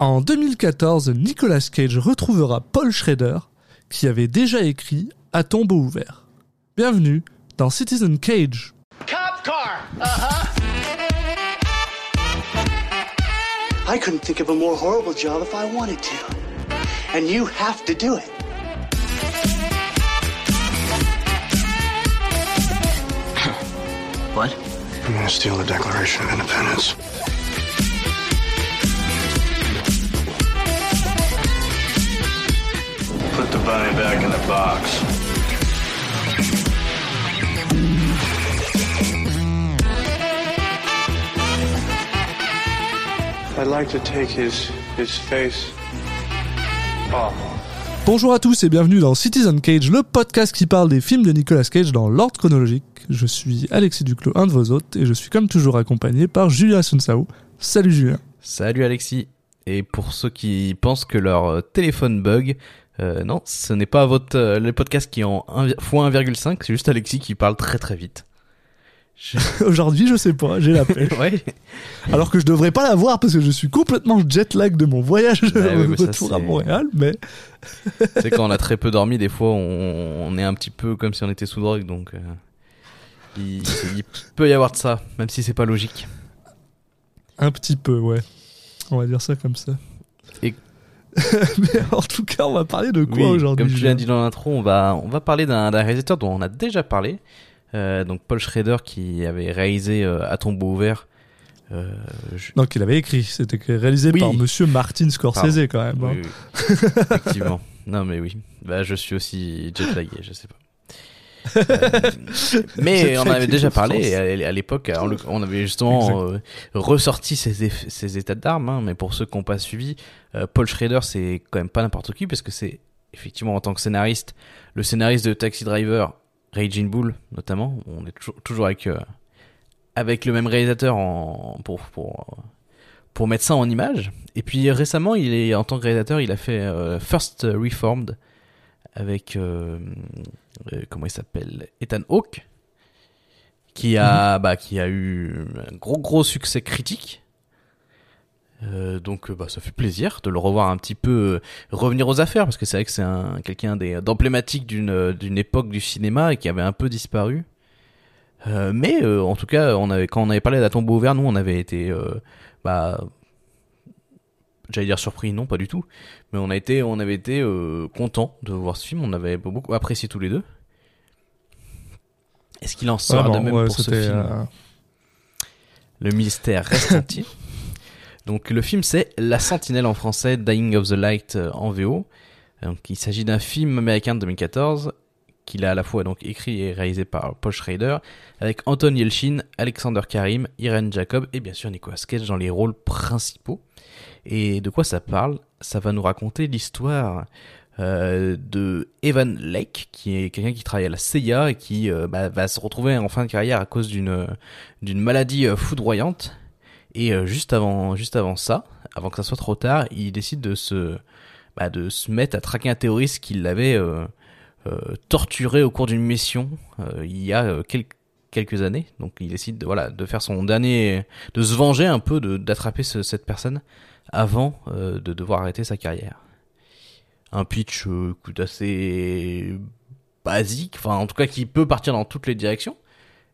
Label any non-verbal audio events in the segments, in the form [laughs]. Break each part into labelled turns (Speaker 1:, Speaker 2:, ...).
Speaker 1: En 2014, Nicolas Cage retrouvera Paul Schrader, qui avait déjà écrit À tombeau ouvert. Bienvenue dans Citizen Cage.
Speaker 2: Cop car. Uh-huh. I couldn't think of a more horrible job if I wanted to. And you have to do it.
Speaker 3: What?
Speaker 4: I'm gonna steal the Declaration of Independence? Bunny back in the box. I'd like to take his his face off.
Speaker 1: Bonjour à tous et bienvenue dans Citizen Cage, le podcast qui parle des films de Nicolas Cage dans l'ordre chronologique. Je suis Alexis Duclos, un de vos hôtes, et je suis comme toujours accompagné par Julien Sunsao. Salut Julien.
Speaker 5: Salut Alexis. Et pour ceux qui pensent que leur téléphone bug, euh, non, ce n'est pas votre euh, le podcast qui est en 1, x1,5, c'est juste Alexis qui parle très très vite. [laughs]
Speaker 1: Aujourd'hui, je sais pas, j'ai la [laughs] pêche.
Speaker 5: ouais.
Speaker 1: Alors que je devrais pas l'avoir parce que je suis complètement jet lag de mon voyage [laughs] de
Speaker 5: mais ça,
Speaker 1: retour à
Speaker 5: c'est-
Speaker 1: Montréal, mais
Speaker 5: sais quand on a très peu dormi, des fois on, on est un petit peu comme si on était sous drogue, donc euh, il, il peut y avoir de ça, même si c'est pas logique.
Speaker 1: un petit peu, ouais. On va dire ça comme ça.
Speaker 5: Et- [laughs]
Speaker 1: mais en tout cas, on va parler de quoi aujourd'hui
Speaker 5: comme tu l'as dit dans l'intro, on va on va parler d'un réalisateur dont on a déjà parlé, euh, donc Paul Schrader qui avait réalisé euh, À tombeau ouvert. Euh, je-
Speaker 1: Non, qu'il avait écrit. C'était réalisé
Speaker 5: Oui.
Speaker 1: par Monsieur Martin Scorsese quand même. hein.
Speaker 5: Oui. [laughs] Effectivement. Non, mais oui. Bah, je suis aussi jet lagué, je sais pas. Euh, [laughs] mais on avait déjà parlé à, l'époque. On, avait justement euh, ressorti ces, ces états d'armes. hein, mais pour ceux qui n'ont pas suivi, euh, Paul Schrader, c'est quand même pas n'importe qui parce que c'est effectivement en tant que scénariste, le scénariste de Taxi Driver, Raging Bull notamment. On est toujours, toujours avec euh, avec le même réalisateur en, pour pour pour mettre ça en image. Et puis récemment, il est en tant que réalisateur, il a fait euh, First Reformed avec comment il s'appelle Ethan Hawke, qui a bah qui a eu un gros gros succès critique. Euh, donc euh, bah, ça fait plaisir de le revoir un petit peu euh, revenir aux affaires parce que c'est vrai que c'est un quelqu'un d'emblématique d'une d'une époque du cinéma et qui avait un peu disparu. Euh, mais euh, en tout cas, on avait quand on avait parlé d'À tombeau ouvert, nous on avait été euh, bah j'allais dire surpris, non pas du tout, mais on a été on avait été euh, content de voir ce film, on avait beaucoup apprécié tous les deux. Est-ce qu'il en sort de même
Speaker 1: ouais,
Speaker 5: pour ce film?
Speaker 1: euh,
Speaker 5: Le mystère reste. Donc le film c'est La Sentinelle en français, Dying of the Light euh, en VO. Donc il s'agit d'un film américain de 2014 qu'il a à la fois écrit et réalisé par Paul Schrader avec Anton Yelchin, Alexander Karim, Irene Jacob et bien sûr Nicolas Cage dans les rôles principaux. Et de quoi ça parle? Ça va nous raconter l'histoire euh, de Evan Lake, qui est quelqu'un qui travaille à la CIA et qui euh, bah, va se retrouver en fin de carrière à cause d'une maladie foudroyante. Et euh, juste avant juste avant ça, avant que ça soit trop tard, il décide de se bah, de se mettre à traquer un terroriste qui l'avait euh, euh, torturé au cours d'une mission il y a quel- quelques années. Donc il décide de, voilà de faire son dernier, de se venger un peu, d'attraper ce- cette personne avant de devoir arrêter sa carrière. Un pitch assez basique, enfin en tout cas qui peut partir dans toutes les directions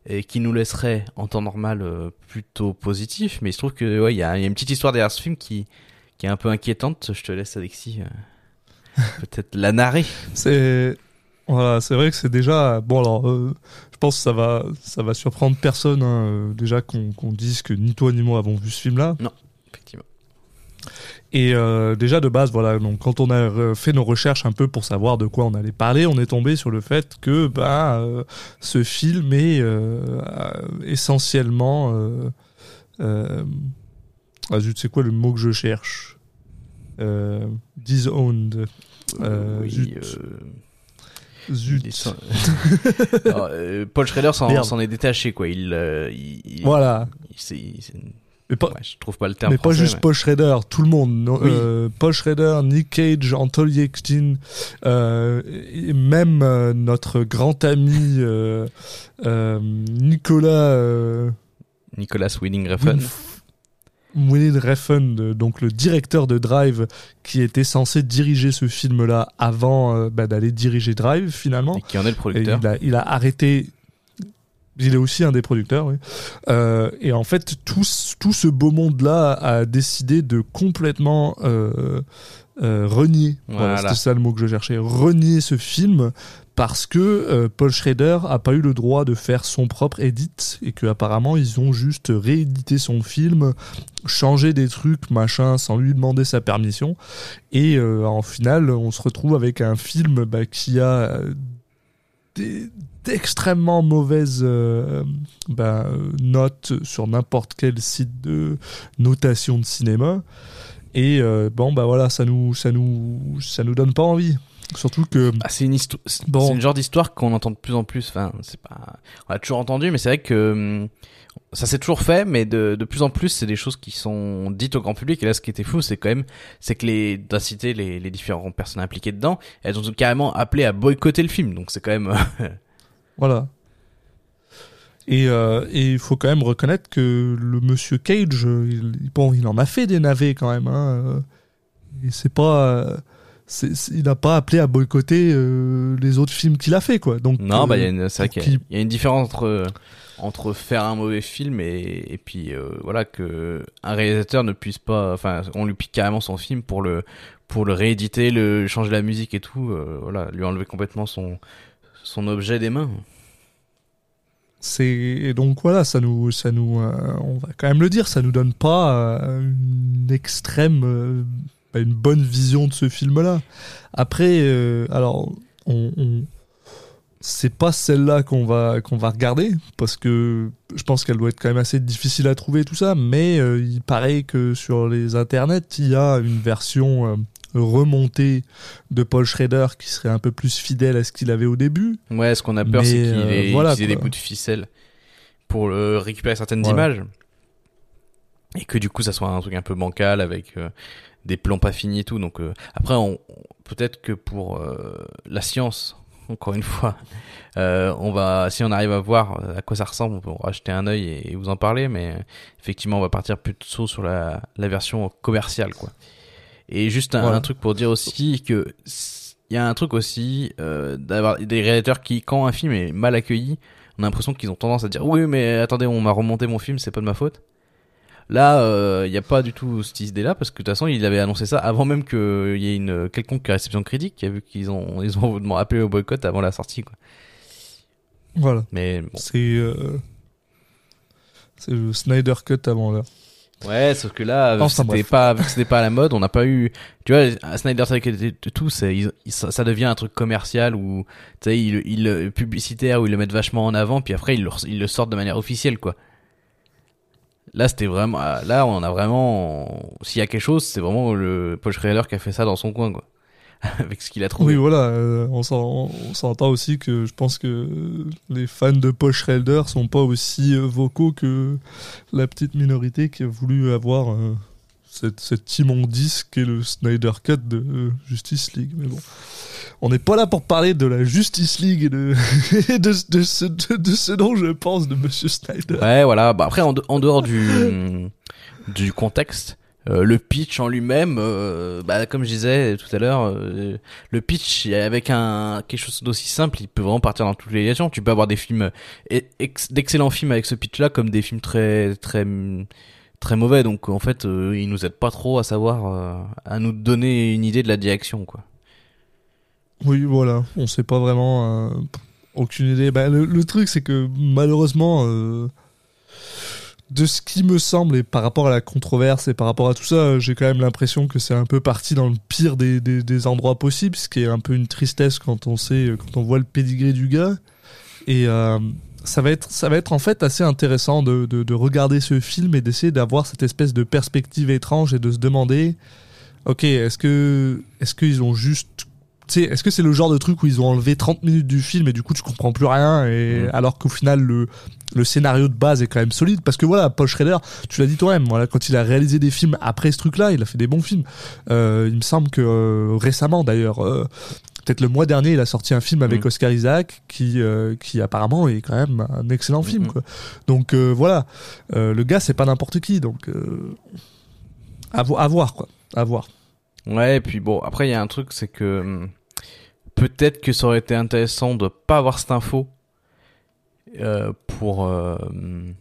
Speaker 5: et qui nous laisserait en temps normal euh, plutôt positif. Mais il se trouve que ouais il y a, il y a une petite histoire derrière ce film qui qui est un peu inquiétante. Je te laisse Alexis euh, [laughs] peut-être la narrer.
Speaker 1: C'est voilà, c'est vrai que c'est déjà bon. Alors, euh, je pense que ça va, ça va surprendre personne hein, déjà qu'on qu'on dise que ni toi ni moi avons vu ce film-là.
Speaker 5: Effectivement.
Speaker 1: Et euh, déjà de base, voilà, donc quand on a euh, fait nos recherches un peu pour savoir de quoi on allait parler, on est tombé sur le fait que bah, euh, ce film est euh, essentiellement, ah zut, c'est quoi le mot que je cherche? Disowned.
Speaker 5: Oui,
Speaker 1: zut. Zut.
Speaker 5: sans- [laughs] Alors, Paul Schrader s'en est détaché quoi. Il, il, il-
Speaker 1: Voilà.
Speaker 5: il-
Speaker 1: Mais pas,
Speaker 5: ouais, je trouve pas le terme.
Speaker 1: mais pas juste
Speaker 5: mais-
Speaker 1: Schrader, tout le monde. non,
Speaker 5: Oui.
Speaker 1: euh, Schrader, Nick Cage, Anton Yelchin, euh, et même euh, notre grand ami Nicolas
Speaker 5: Nicolas Winding Refn.
Speaker 1: William Refn, donc le directeur de Drive, qui était censé diriger ce film-là avant bah, d'aller diriger Drive finalement.
Speaker 5: Et qui en est le producteur.
Speaker 1: il, a, il a arrêté. Il est aussi un des producteurs, oui. Euh, et en fait, tout, ce- tout ce beau monde-là a décidé de complètement euh, euh, renier. Voilà,
Speaker 5: Voilà.
Speaker 1: C'était ça le mot que je cherchais. Renier ce film parce que Paul Schrader a pas eu le droit de faire son propre edit et que apparemment ils ont juste réédité son film, changé des trucs machin sans lui demander sa permission et en final on se retrouve avec un film bah, qui a des- d'extrêmement mauvaises euh, bah, euh, notes sur n'importe quel site de notation de cinéma et euh, bon bah voilà ça nous ça nous ça nous donne pas envie surtout que
Speaker 5: Ah, c'est une histoire, c'est
Speaker 1: Bon.
Speaker 5: c'est une genre d'histoire qu'on entend de plus en plus. Enfin, c'est pas, on a toujours entendu, mais c'est vrai que hum, ça s'est toujours fait, mais de, de plus en plus, c'est des choses qui sont dites au grand public. Et là, ce qui était fou, c'est quand même, c'est que les, d'inciter les, les différentes personnes impliquées dedans, elles ont carrément appelé à boycotter le film. Donc c'est quand même, [laughs]
Speaker 1: Voilà. Et euh, et il faut quand même reconnaître que le monsieur Cage, il, bon, il en a fait des navets quand même. Hein, euh, et c'est pas, euh, il n'a pas appelé à boycotter euh, les autres films qu'il a fait, quoi. Donc
Speaker 5: non,
Speaker 1: euh,
Speaker 5: bah, il y a une, c'est vrai qu'il y a- y une différence entre, entre faire un mauvais film et, et puis, euh, voilà, que un réalisateur ne puisse pas, enfin, on lui pique carrément son film pour le, pour le rééditer, le changer la musique et tout, voilà, lui enlever complètement son, son objet des mains.
Speaker 1: et donc voilà, ça nous, ça nous, euh, on va quand même le dire, ça nous donne pas euh, une extrême, euh, bah, une bonne vision de ce film-là. Après, alors, on, on- c'est pas celle-là qu'on va qu'on va regarder parce que je pense qu'elle doit être quand même assez difficile à trouver tout ça. Mais il paraît que sur les internets, il y a une version remontée de Paul Schrader qui serait un peu plus fidèle à ce qu'il avait au début.
Speaker 5: Ouais, ce qu'on a peur, c'est qu'il
Speaker 1: euh,
Speaker 5: ait
Speaker 1: voilà,
Speaker 5: utilisé des bouts de ficelle pour euh, récupérer certaines
Speaker 1: Voilà.
Speaker 5: images. Et que du coup, ça soit un truc un peu bancal avec euh, des plans pas finis et tout. Donc, euh, après, on, on- peut-être que pour la science, [laughs] encore une fois, [laughs] euh, on va, si on arrive à voir à quoi ça ressemble, on peut racheter un œil et, et vous en parler. Mais effectivement, on va partir plutôt sur la, la version commerciale, quoi. Et juste un,
Speaker 1: Voilà.
Speaker 5: un truc pour dire aussi que il y a un truc aussi euh, d'avoir des réalisateurs qui, quand un film est mal accueilli, on a l'impression qu'ils ont tendance à dire oui mais attendez on m'a remonté mon film c'est pas de ma faute. Là il n'y a pas du tout cette idée là parce que de toute façon il avait annoncé ça avant même qu'il y ait une quelconque réception critique vu qu'ils ont [laughs] ils ont appelé au boycott avant la sortie quoi.
Speaker 1: Voilà.
Speaker 5: Mais bon.
Speaker 1: C'est euh, c'est le Snyder Cut avant là.
Speaker 5: Ouais, sauf que là, c'était pas, vu que c'était pas à la mode, on n'a pas eu, tu vois, à Snyder Cut et tout, il- ça, ça devient un truc commercial où, tu sais, il, il, publicitaire où ils le mettent vachement en avant, puis après ils le, ils le sortent de manière officielle, quoi. Là, c'était vraiment, ah, là, on a vraiment, s'il y a quelque chose, c'est vraiment le Paul Schrader qui a fait ça dans son coin, quoi. [laughs] Avec ce qu'il a trouvé.
Speaker 1: Oui, voilà, euh, on s'en- on s'entend aussi que je pense que les fans de Paul Schrader sont pas aussi euh, vocaux que la petite minorité qui a voulu avoir euh, cette, cet immondice qu'est le Snyder Cut de euh, Justice League. Mais bon, on n'est pas là pour parler de la Justice League et de, [laughs] et de, de ce, de, de ce dont je pense de Monsieur Snyder.
Speaker 5: Ouais, voilà. Bah après, en, de- en dehors du du contexte, euh, le pitch en lui-même, euh, bah comme je disais tout à l'heure, euh, le pitch avec un quelque chose d'aussi simple, il peut vraiment partir dans toutes les directions. Tu peux avoir des films e- ex- d'excellents films avec ce pitch-là, comme des films très très très mauvais. Donc en fait, euh, il nous aide pas trop à savoir euh, à nous donner une idée de la direction, quoi.
Speaker 1: Oui, voilà, on sait pas vraiment, aucune idée. Bah, le, le truc, c'est que malheureusement, de ce qui me semble et par rapport à la controverse et par rapport à tout ça, euh, j'ai quand même l'impression que c'est un peu parti dans le pire des, des, endroits possibles, ce qui est un peu une tristesse quand on sait, euh, quand on voit le pédigré du gars. Et euh, ça va être, ça va être en fait assez intéressant de, de, de regarder ce film et d'essayer d'avoir cette espèce de perspective étrange et de se demander, ok, est-ce est-ce qu'ils ont juste tu sais, est-ce que c'est le genre de truc où ils ont enlevé 30 minutes du film et du coup tu comprends plus rien et
Speaker 5: Mhm.
Speaker 1: alors qu'au final le, le scénario de base est quand même solide parce que voilà Paul Schrader tu l'as dit toi-même voilà quand il a réalisé des films après ce truc là il a fait des bons films euh, il me semble que euh, récemment d'ailleurs euh, peut-être le mois dernier, il a sorti un film avec
Speaker 5: Mm.
Speaker 1: Oscar Isaac qui, qui apparemment est quand même un excellent film.
Speaker 5: Mm, mm.
Speaker 1: Quoi. Donc voilà, le gars, c'est pas n'importe qui. Donc à, vo- à voir, quoi. À voir.
Speaker 5: Ouais, et puis bon, après il y a un truc, c'est que hum, peut-être que ça aurait été intéressant de pas avoir cette info euh, pour euh, hum,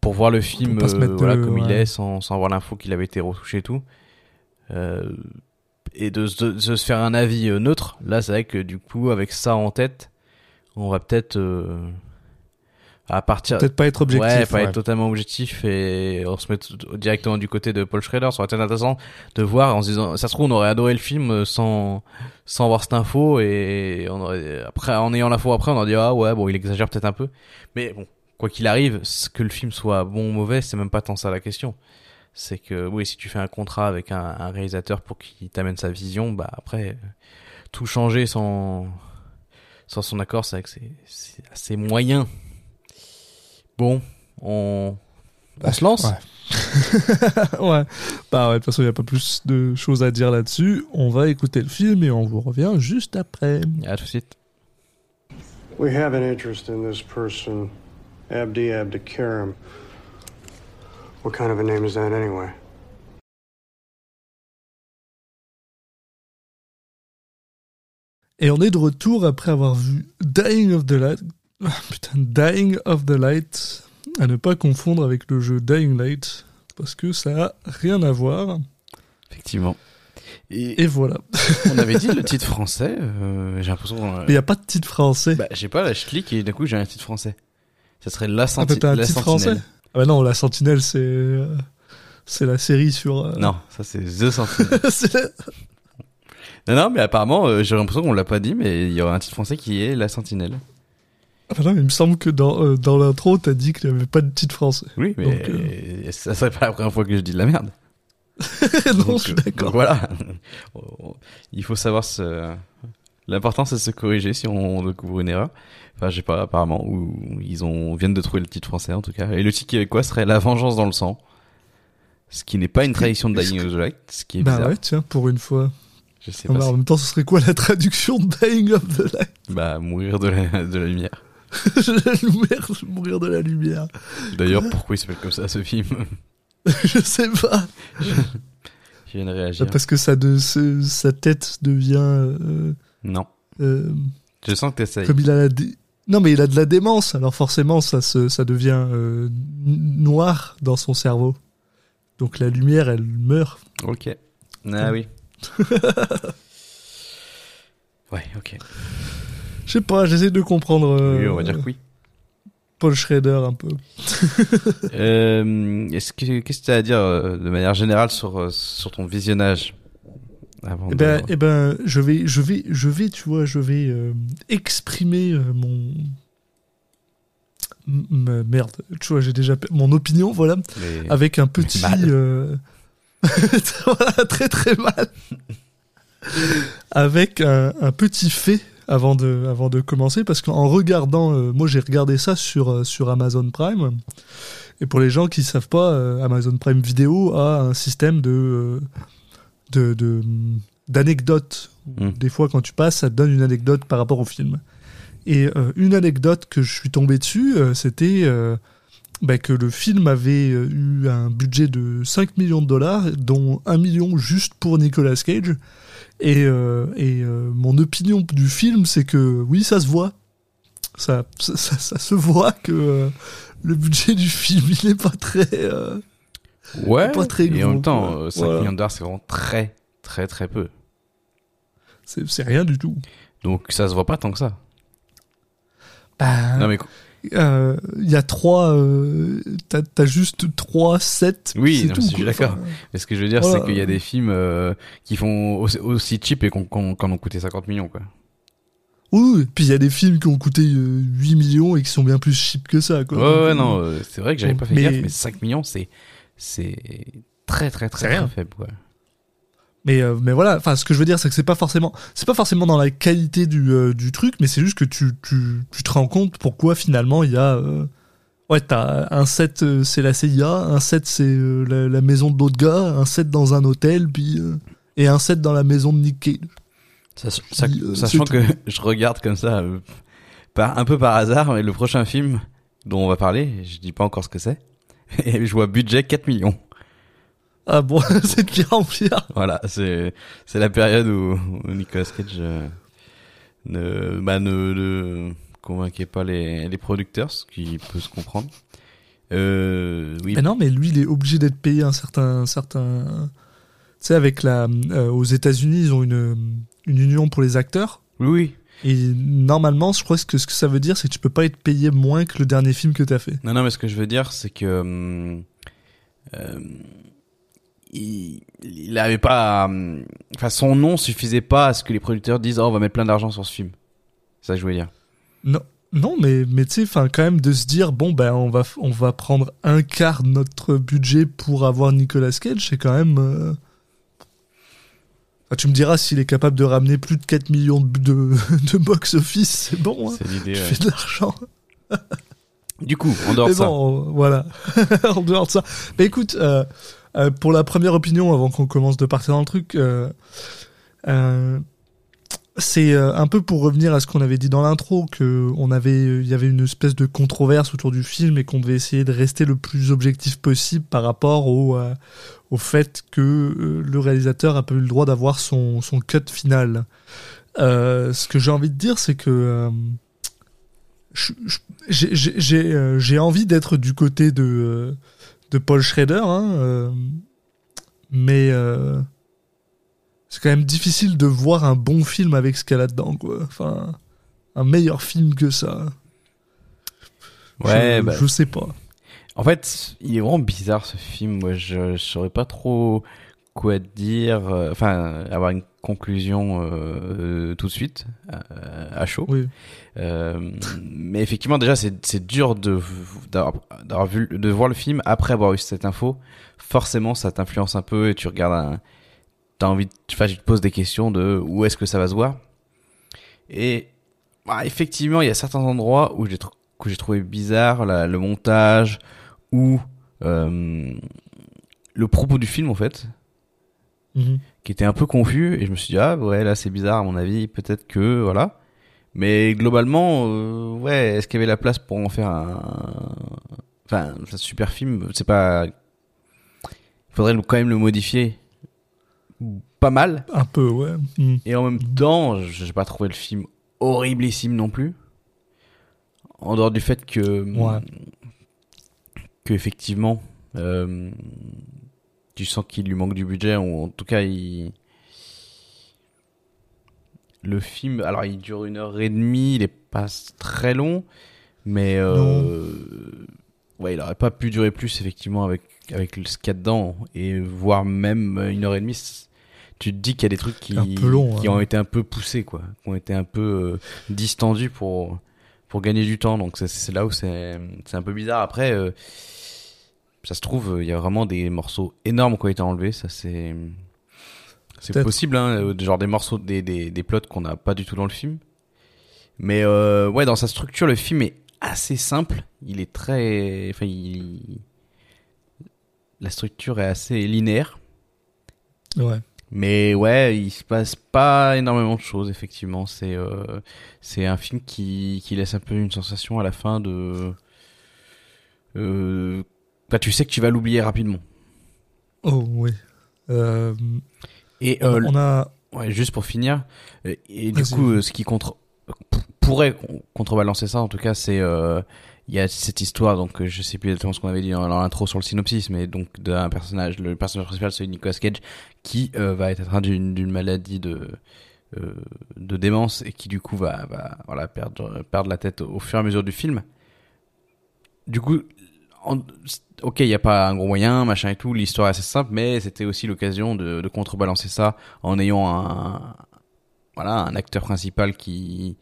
Speaker 5: pour voir le film euh, voilà
Speaker 1: de-
Speaker 5: comme il est, sans sans avoir l'info qu'il avait été retouché et tout, Euh, et de, se- de se faire un avis neutre. Là, c'est vrai que du coup, avec ça en tête, on va peut-être euh, à partir
Speaker 1: Peut-être pas être objectif.
Speaker 5: Ouais, pas
Speaker 1: ouais.
Speaker 5: être totalement objectif et on se met directement du côté de Paul Schrader. Ça aurait été intéressant de voir en se disant, ça se trouve, on aurait adoré le film sans, sans avoir cette info et on aurait, après, en ayant l'info après, on aurait dit, ah ouais, bon, il exagère peut-être un peu. Mais bon, quoi qu'il arrive, que le film soit bon ou mauvais, c'est même pas tant ça la question. C'est que, oui, si tu fais un contrat avec un, un réalisateur pour qu'il t'amène sa vision, bah après, tout changer sans, sans son accord, c'est assez moyen. Bon, on, on se lance
Speaker 1: Ouais. [laughs] ouais. Bah ouais, de toute façon, il n'y a pas plus de choses à dire là-dessus. On va écouter le film et on vous revient juste après.
Speaker 5: À tout de suite.
Speaker 4: We have an interest in this person, Abdi Abdikarim. What kind of a name is that anyway?
Speaker 1: Et on est de retour après avoir vu Dying of the Light. Ah, [laughs] putain, Dying of the Light. À ne pas confondre avec le jeu Dying Light. Parce que ça a rien à voir.
Speaker 5: Effectivement. Et,
Speaker 1: Et voilà.
Speaker 5: on avait dit le [laughs] titre français, euh, j'ai l'impression
Speaker 1: Mais il n'y a pas de titre français.
Speaker 5: Bah, j'ai pas, là, je clique et d'un coup j'ai un titre français. Ça serait La,
Speaker 1: ah,
Speaker 5: Senti
Speaker 1: bah, t'as un
Speaker 5: la
Speaker 1: titre
Speaker 5: Sentinelle.
Speaker 1: français? Ah bah non, la Sentinelle, c'est... euh, C'est la série sur... euh,
Speaker 5: Non, ça c'est The Sentinelle. [laughs]
Speaker 1: la-
Speaker 5: non, non, mais apparemment, euh, j'ai l'impression qu'on l'a pas dit, mais il y aura un titre français qui est La Sentinelle.
Speaker 1: Ah non, il me semble que dans, euh, dans l'intro, t'as dit qu'il n'y avait pas de titre français.
Speaker 5: Oui, mais
Speaker 1: Donc,
Speaker 5: euh, ça serait pas la première fois que je dis de la merde. [laughs]
Speaker 1: non,
Speaker 5: Donc,
Speaker 1: je suis d'accord.
Speaker 5: voilà. [laughs] Il faut savoir se... L'important c'est de se corriger si on découvre une erreur. Enfin, j'ai pas, apparemment, ou ils ont, viennent de trouver le titre français en tout cas. Et le titre québécois serait La vengeance dans le sang. Ce qui n'est pas une tradition de Dying of the Light, ce qui est
Speaker 1: Bah
Speaker 5: bizarre.
Speaker 1: ouais, tiens, pour une fois.
Speaker 5: Je sais
Speaker 1: Ah
Speaker 5: pas.
Speaker 1: bah,
Speaker 5: si-
Speaker 1: en même temps, ce serait quoi la traduction de Dying of the Light?
Speaker 5: Bah, mourir de la, de la lumière. [laughs]
Speaker 1: La lumière, mourir de la lumière.
Speaker 5: D'ailleurs, pourquoi il s'appelle comme ça ce film [laughs]
Speaker 1: je sais pas.
Speaker 5: Je viens de réagir.
Speaker 1: Parce que ça de, ce- sa tête devient... euh,
Speaker 5: Non.
Speaker 1: euh,
Speaker 5: Je sens que t'essayes.
Speaker 1: comme il a la... dé- Non, mais il a de la démence, alors forcément, ça, se, ça devient euh, noir dans son cerveau. Donc la lumière, elle meurt.
Speaker 5: Ok. Ah oui. [laughs] ouais, ok.
Speaker 1: Je sais pas, j'essaie de comprendre euh,
Speaker 5: Oui, on va dire que oui.
Speaker 1: Paul Schrader un peu. [laughs]
Speaker 5: Euh, est-ce que qu'est-ce que tu as à dire euh, de manière générale sur euh, sur ton visionnage avant
Speaker 1: Eh
Speaker 5: de-
Speaker 1: ben, eh ben, je vais, je vais, je vais, tu vois, je vais euh, exprimer euh, mon M- m- merde, tu vois, j'ai déjà pe- mon opinion, voilà,
Speaker 5: mais-
Speaker 1: avec un petit,
Speaker 5: mal.
Speaker 1: euh, voilà, [laughs] très très mal, [laughs] avec un, un petit fait avant de, avant de commencer, parce qu'en regardant, euh, moi j'ai regardé ça sur euh, sur Amazon Prime, et pour les gens qui savent pas, euh, Amazon Prime Vidéo a un système de de de- d'anecdotes.
Speaker 5: Hmm.
Speaker 1: Des fois, quand tu passes, ça te donne une anecdote par rapport au film. Et euh, une anecdote que je suis tombé dessus, euh, c'était euh, bah, que le film avait eu un budget de 5 millions de dollars, dont 1 million juste pour Nicolas Cage. Et, euh, et euh, mon opinion du film, c'est que oui, ça se voit. Ça, ça, ça- ça se voit que euh, le budget du film, il n'est pas très... euh,
Speaker 5: ouais.
Speaker 1: pas très
Speaker 5: et en
Speaker 1: gros,
Speaker 5: même temps,
Speaker 1: quoi.
Speaker 5: euh, 5
Speaker 1: Voilà.
Speaker 5: millions de dollars, c'est vraiment très très très peu.
Speaker 1: c'est c'est rien du tout.
Speaker 5: Donc ça se voit pas tant que ça.
Speaker 1: Bah,
Speaker 5: Non mais
Speaker 1: Euh, Il y a trois. Euh, T'as juste trois sets.
Speaker 5: Oui, non,
Speaker 1: tout,
Speaker 5: je suis d'accord.
Speaker 1: Enfin,
Speaker 5: Mais ce que je veux dire,
Speaker 1: Voilà.
Speaker 5: c'est qu'il y a des films euh, qui font aussi, cheap et qu'on qu'on qu'on ont coûté 50 millions, quoi.
Speaker 1: oui, oui. puis il y a des films qui ont coûté euh, 8 millions et qui sont bien plus cheap que ça. Quoi.
Speaker 5: Ouais, non, c'est vrai que j'avais pas fait
Speaker 1: mais-
Speaker 5: gaffe, mais 5 millions, c'est très très très, très faible, quoi.
Speaker 1: Mais, euh, mais voilà, enfin, ce que je veux dire, c'est que c'est pas forcément, c'est pas forcément dans la qualité du, euh, du truc, mais c'est juste que tu, tu, tu te rends compte pourquoi finalement il y a. euh, ouais, t'as un set, c'est la CIA, un set, c'est la, la maison de l'autre gars, un set dans un hôtel, puis. et un set dans la maison de Nick Cage.
Speaker 5: Sach- sach- sachant que [laughs] je regarde comme ça, par, un peu par hasard, mais le prochain film dont on va parler, je dis pas encore ce que c'est, [laughs] et je vois budget 4 millions.
Speaker 1: Ah bon, [laughs] c'est de pire en pire.
Speaker 5: Voilà, c'est c'est la période où, où Nicolas Cage euh, ne, bah, ne, ne convainquait pas les, les producteurs, ce qui peut se comprendre. Euh, oui,
Speaker 1: Mais non, mais lui, il est obligé d'être payé un certain, un certain. Tu sais, avec la, euh, aux États-Unis, ils ont une, une union pour les acteurs.
Speaker 5: oui, oui.
Speaker 1: Et normalement, je crois que ce que ça veut dire, c'est que tu peux pas être payé moins que le dernier film que t'as fait.
Speaker 5: Non, non, mais ce que je veux dire, c'est que hum, euh, il, il avait pas, hum, enfin, son nom suffisait pas à ce que les producteurs disent, oh, on va mettre plein d'argent sur ce film. C'est ça que je voulais dire.
Speaker 1: Non, non, mais mais tu sais, enfin, quand même de se dire, bon ben, on va on va prendre un quart de notre budget pour avoir Nicolas Cage, c'est quand même. euh, enfin, tu me diras s'il est capable de ramener plus de 4 millions de, de, de box office, c'est bon. Hein.
Speaker 5: C'est l'idée.
Speaker 1: Tu
Speaker 5: ouais.
Speaker 1: fais de l'argent.
Speaker 5: Du coup, en dehors de ça,
Speaker 1: bon, euh, voilà. [laughs] en dehors de ça. Mais écoute, euh, euh, pour la première opinion, avant qu'on commence de partir dans le truc, euh, euh, c'est un peu pour revenir à ce qu'on avait dit dans l'intro, que avait, il y avait une espèce de controverse autour du film et qu'on devait essayer de rester le plus objectif possible par rapport au, au fait que le réalisateur a pas eu le droit d'avoir son, son cut final. Ce que j'ai envie de dire, c'est que j'ai- envie d'être du côté de, de Paul Schrader, hein, euh, mais euh, c'est quand même difficile de voir un bon film avec ce qu'il y a là-dedans, quoi. Enfin, un meilleur film que ça.
Speaker 5: ouais,
Speaker 1: je,
Speaker 5: bah,
Speaker 1: je sais pas.
Speaker 5: En fait, il est vraiment bizarre ce film. Moi, je, je saurais pas trop quoi dire. euh, Enfin, avoir une conclusion euh, euh, tout de suite euh, à chaud.
Speaker 1: Oui.
Speaker 5: Mais effectivement, déjà, c'est dur de d'avoir vu de voir le film après avoir eu cette info. Forcément, ça t'influence un peu et tu regardes. Un, T'as envie, enfin, tu te poses des questions de où est-ce que ça va se voir. Et bah, effectivement, il y a certains endroits où j'ai tr- que j'ai trouvé bizarre, la- le montage ou euh, le propos du film en fait,
Speaker 1: Mhm.
Speaker 5: qui était un peu confus. Et je me suis dit ah ouais là c'est bizarre à mon avis, peut-être que voilà. Mais globalement, euh, ouais, est-ce qu'il y avait la place pour en faire un, enfin, un super film? C'est pas. Il faudrait quand même le modifier pas mal.
Speaker 1: Un peu, ouais. Mhm.
Speaker 5: Et en même temps, j'ai pas trouvé le film horriblissime non plus. En dehors du fait que,
Speaker 1: Ouais.
Speaker 5: que effectivement, euh, tu sens qu'il lui manque du budget ou en tout cas il. Le film, alors il dure une heure et demie, il est pas très long, mais euh, ouais, il aurait pas pu durer plus effectivement avec avec ce qu'il y a dedans et voire même une heure et demie. Tu te dis qu'il y a des trucs qui
Speaker 1: long, hein.
Speaker 5: ont été un peu poussés quoi, qui ont été un peu euh, distendus pour pour gagner du temps. Donc c'est- là où c'est c'est un peu bizarre. Après, euh, ça se trouve, euh, il y a vraiment des morceaux énormes qui ont été enlevés. Ça c'est c'est possible, hein, euh, genre des morceaux, des des, des plots qu'on n'a pas du tout dans le film. Mais euh, ouais, dans sa structure, le film est assez simple. Il est très, enfin, il... la structure est assez linéaire.
Speaker 1: Ouais.
Speaker 5: Mais ouais, il se passe pas énormément de choses, effectivement. C'est euh, c'est un film qui, qui laisse un peu une sensation à la fin de. Euh, bah, tu sais que tu vas l'oublier rapidement.
Speaker 1: Oh, oui. Euh,
Speaker 5: Et euh,
Speaker 1: on a.
Speaker 5: ouais, juste pour finir, euh, et du coup, euh, ce qui contre pourrait con- contrebalancer ça, en tout cas, c'est euh, il y a cette histoire. Donc, je sais plus exactement ce qu'on avait dit dans, l'intro sur le synopsis, mais donc d'un personnage, le personnage principal, c'est Nicolas Cage, qui euh, va être atteint d'une d'une maladie de euh, de démence et qui du coup va, va voilà perdre perdre la tête au fur et à mesure du film. Du coup, en- ok, il n'y a pas un gros moyen, machin et tout, l'histoire est assez simple, mais c'était aussi l'occasion de, de contrebalancer ça en ayant un voilà un acteur principal qui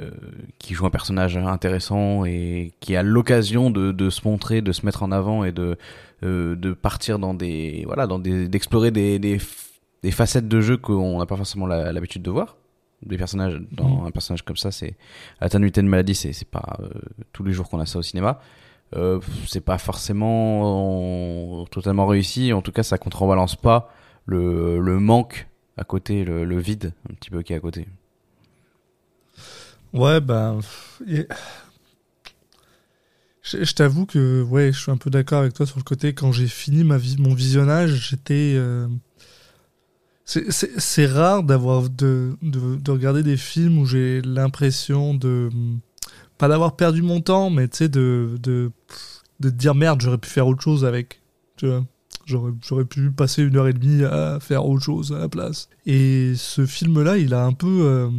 Speaker 5: euh, qui joue un personnage intéressant et qui a l'occasion de, de se montrer, de se mettre en avant et de euh, de partir dans des voilà dans des d'explorer des, des des facettes de jeu qu'on n'a pas forcément l'habitude de voir. Des personnages dans un personnage comme ça c'est atteint telle maladie c'est c'est pas euh, tous les jours qu'on a ça au cinéma euh, c'est pas forcément totalement réussi en tout cas ça contrebalance pas le, le manque à côté, le, vide un petit peu qui est à côté.
Speaker 1: Ouais, et- Je, t'avoue que ouais, je suis un peu d'accord avec toi sur le côté. Quand j'ai fini ma vie, mon visionnage, j'étais. euh, c'est- rare d'avoir de, de regarder des films où j'ai l'impression de pas d'avoir perdu mon temps, mais tu sais de de de te dire merde, j'aurais pu faire autre chose avec. Tu vois, j'aurais j'aurais pu passer une heure et demie à faire autre chose à la place. Et ce film-là, il a un peu euh,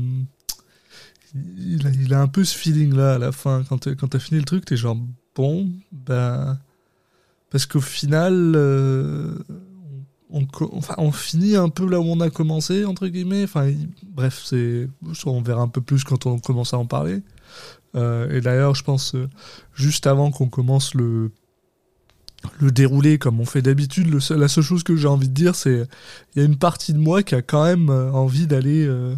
Speaker 1: il a, un peu ce feeling là à la fin quand t'as- quand t'as fini le truc t'es genre bon ben parce qu'au final euh, on, finit un peu là où on a commencé entre guillemets enfin bref c'est on verra un peu plus quand on commence à en parler et d'ailleurs je pense euh, juste avant qu'on commence le le déroulé comme on fait d'habitude la seule chose que j'ai envie de dire c'est il y a une partie de moi qui a quand même euh, envie d'aller euh,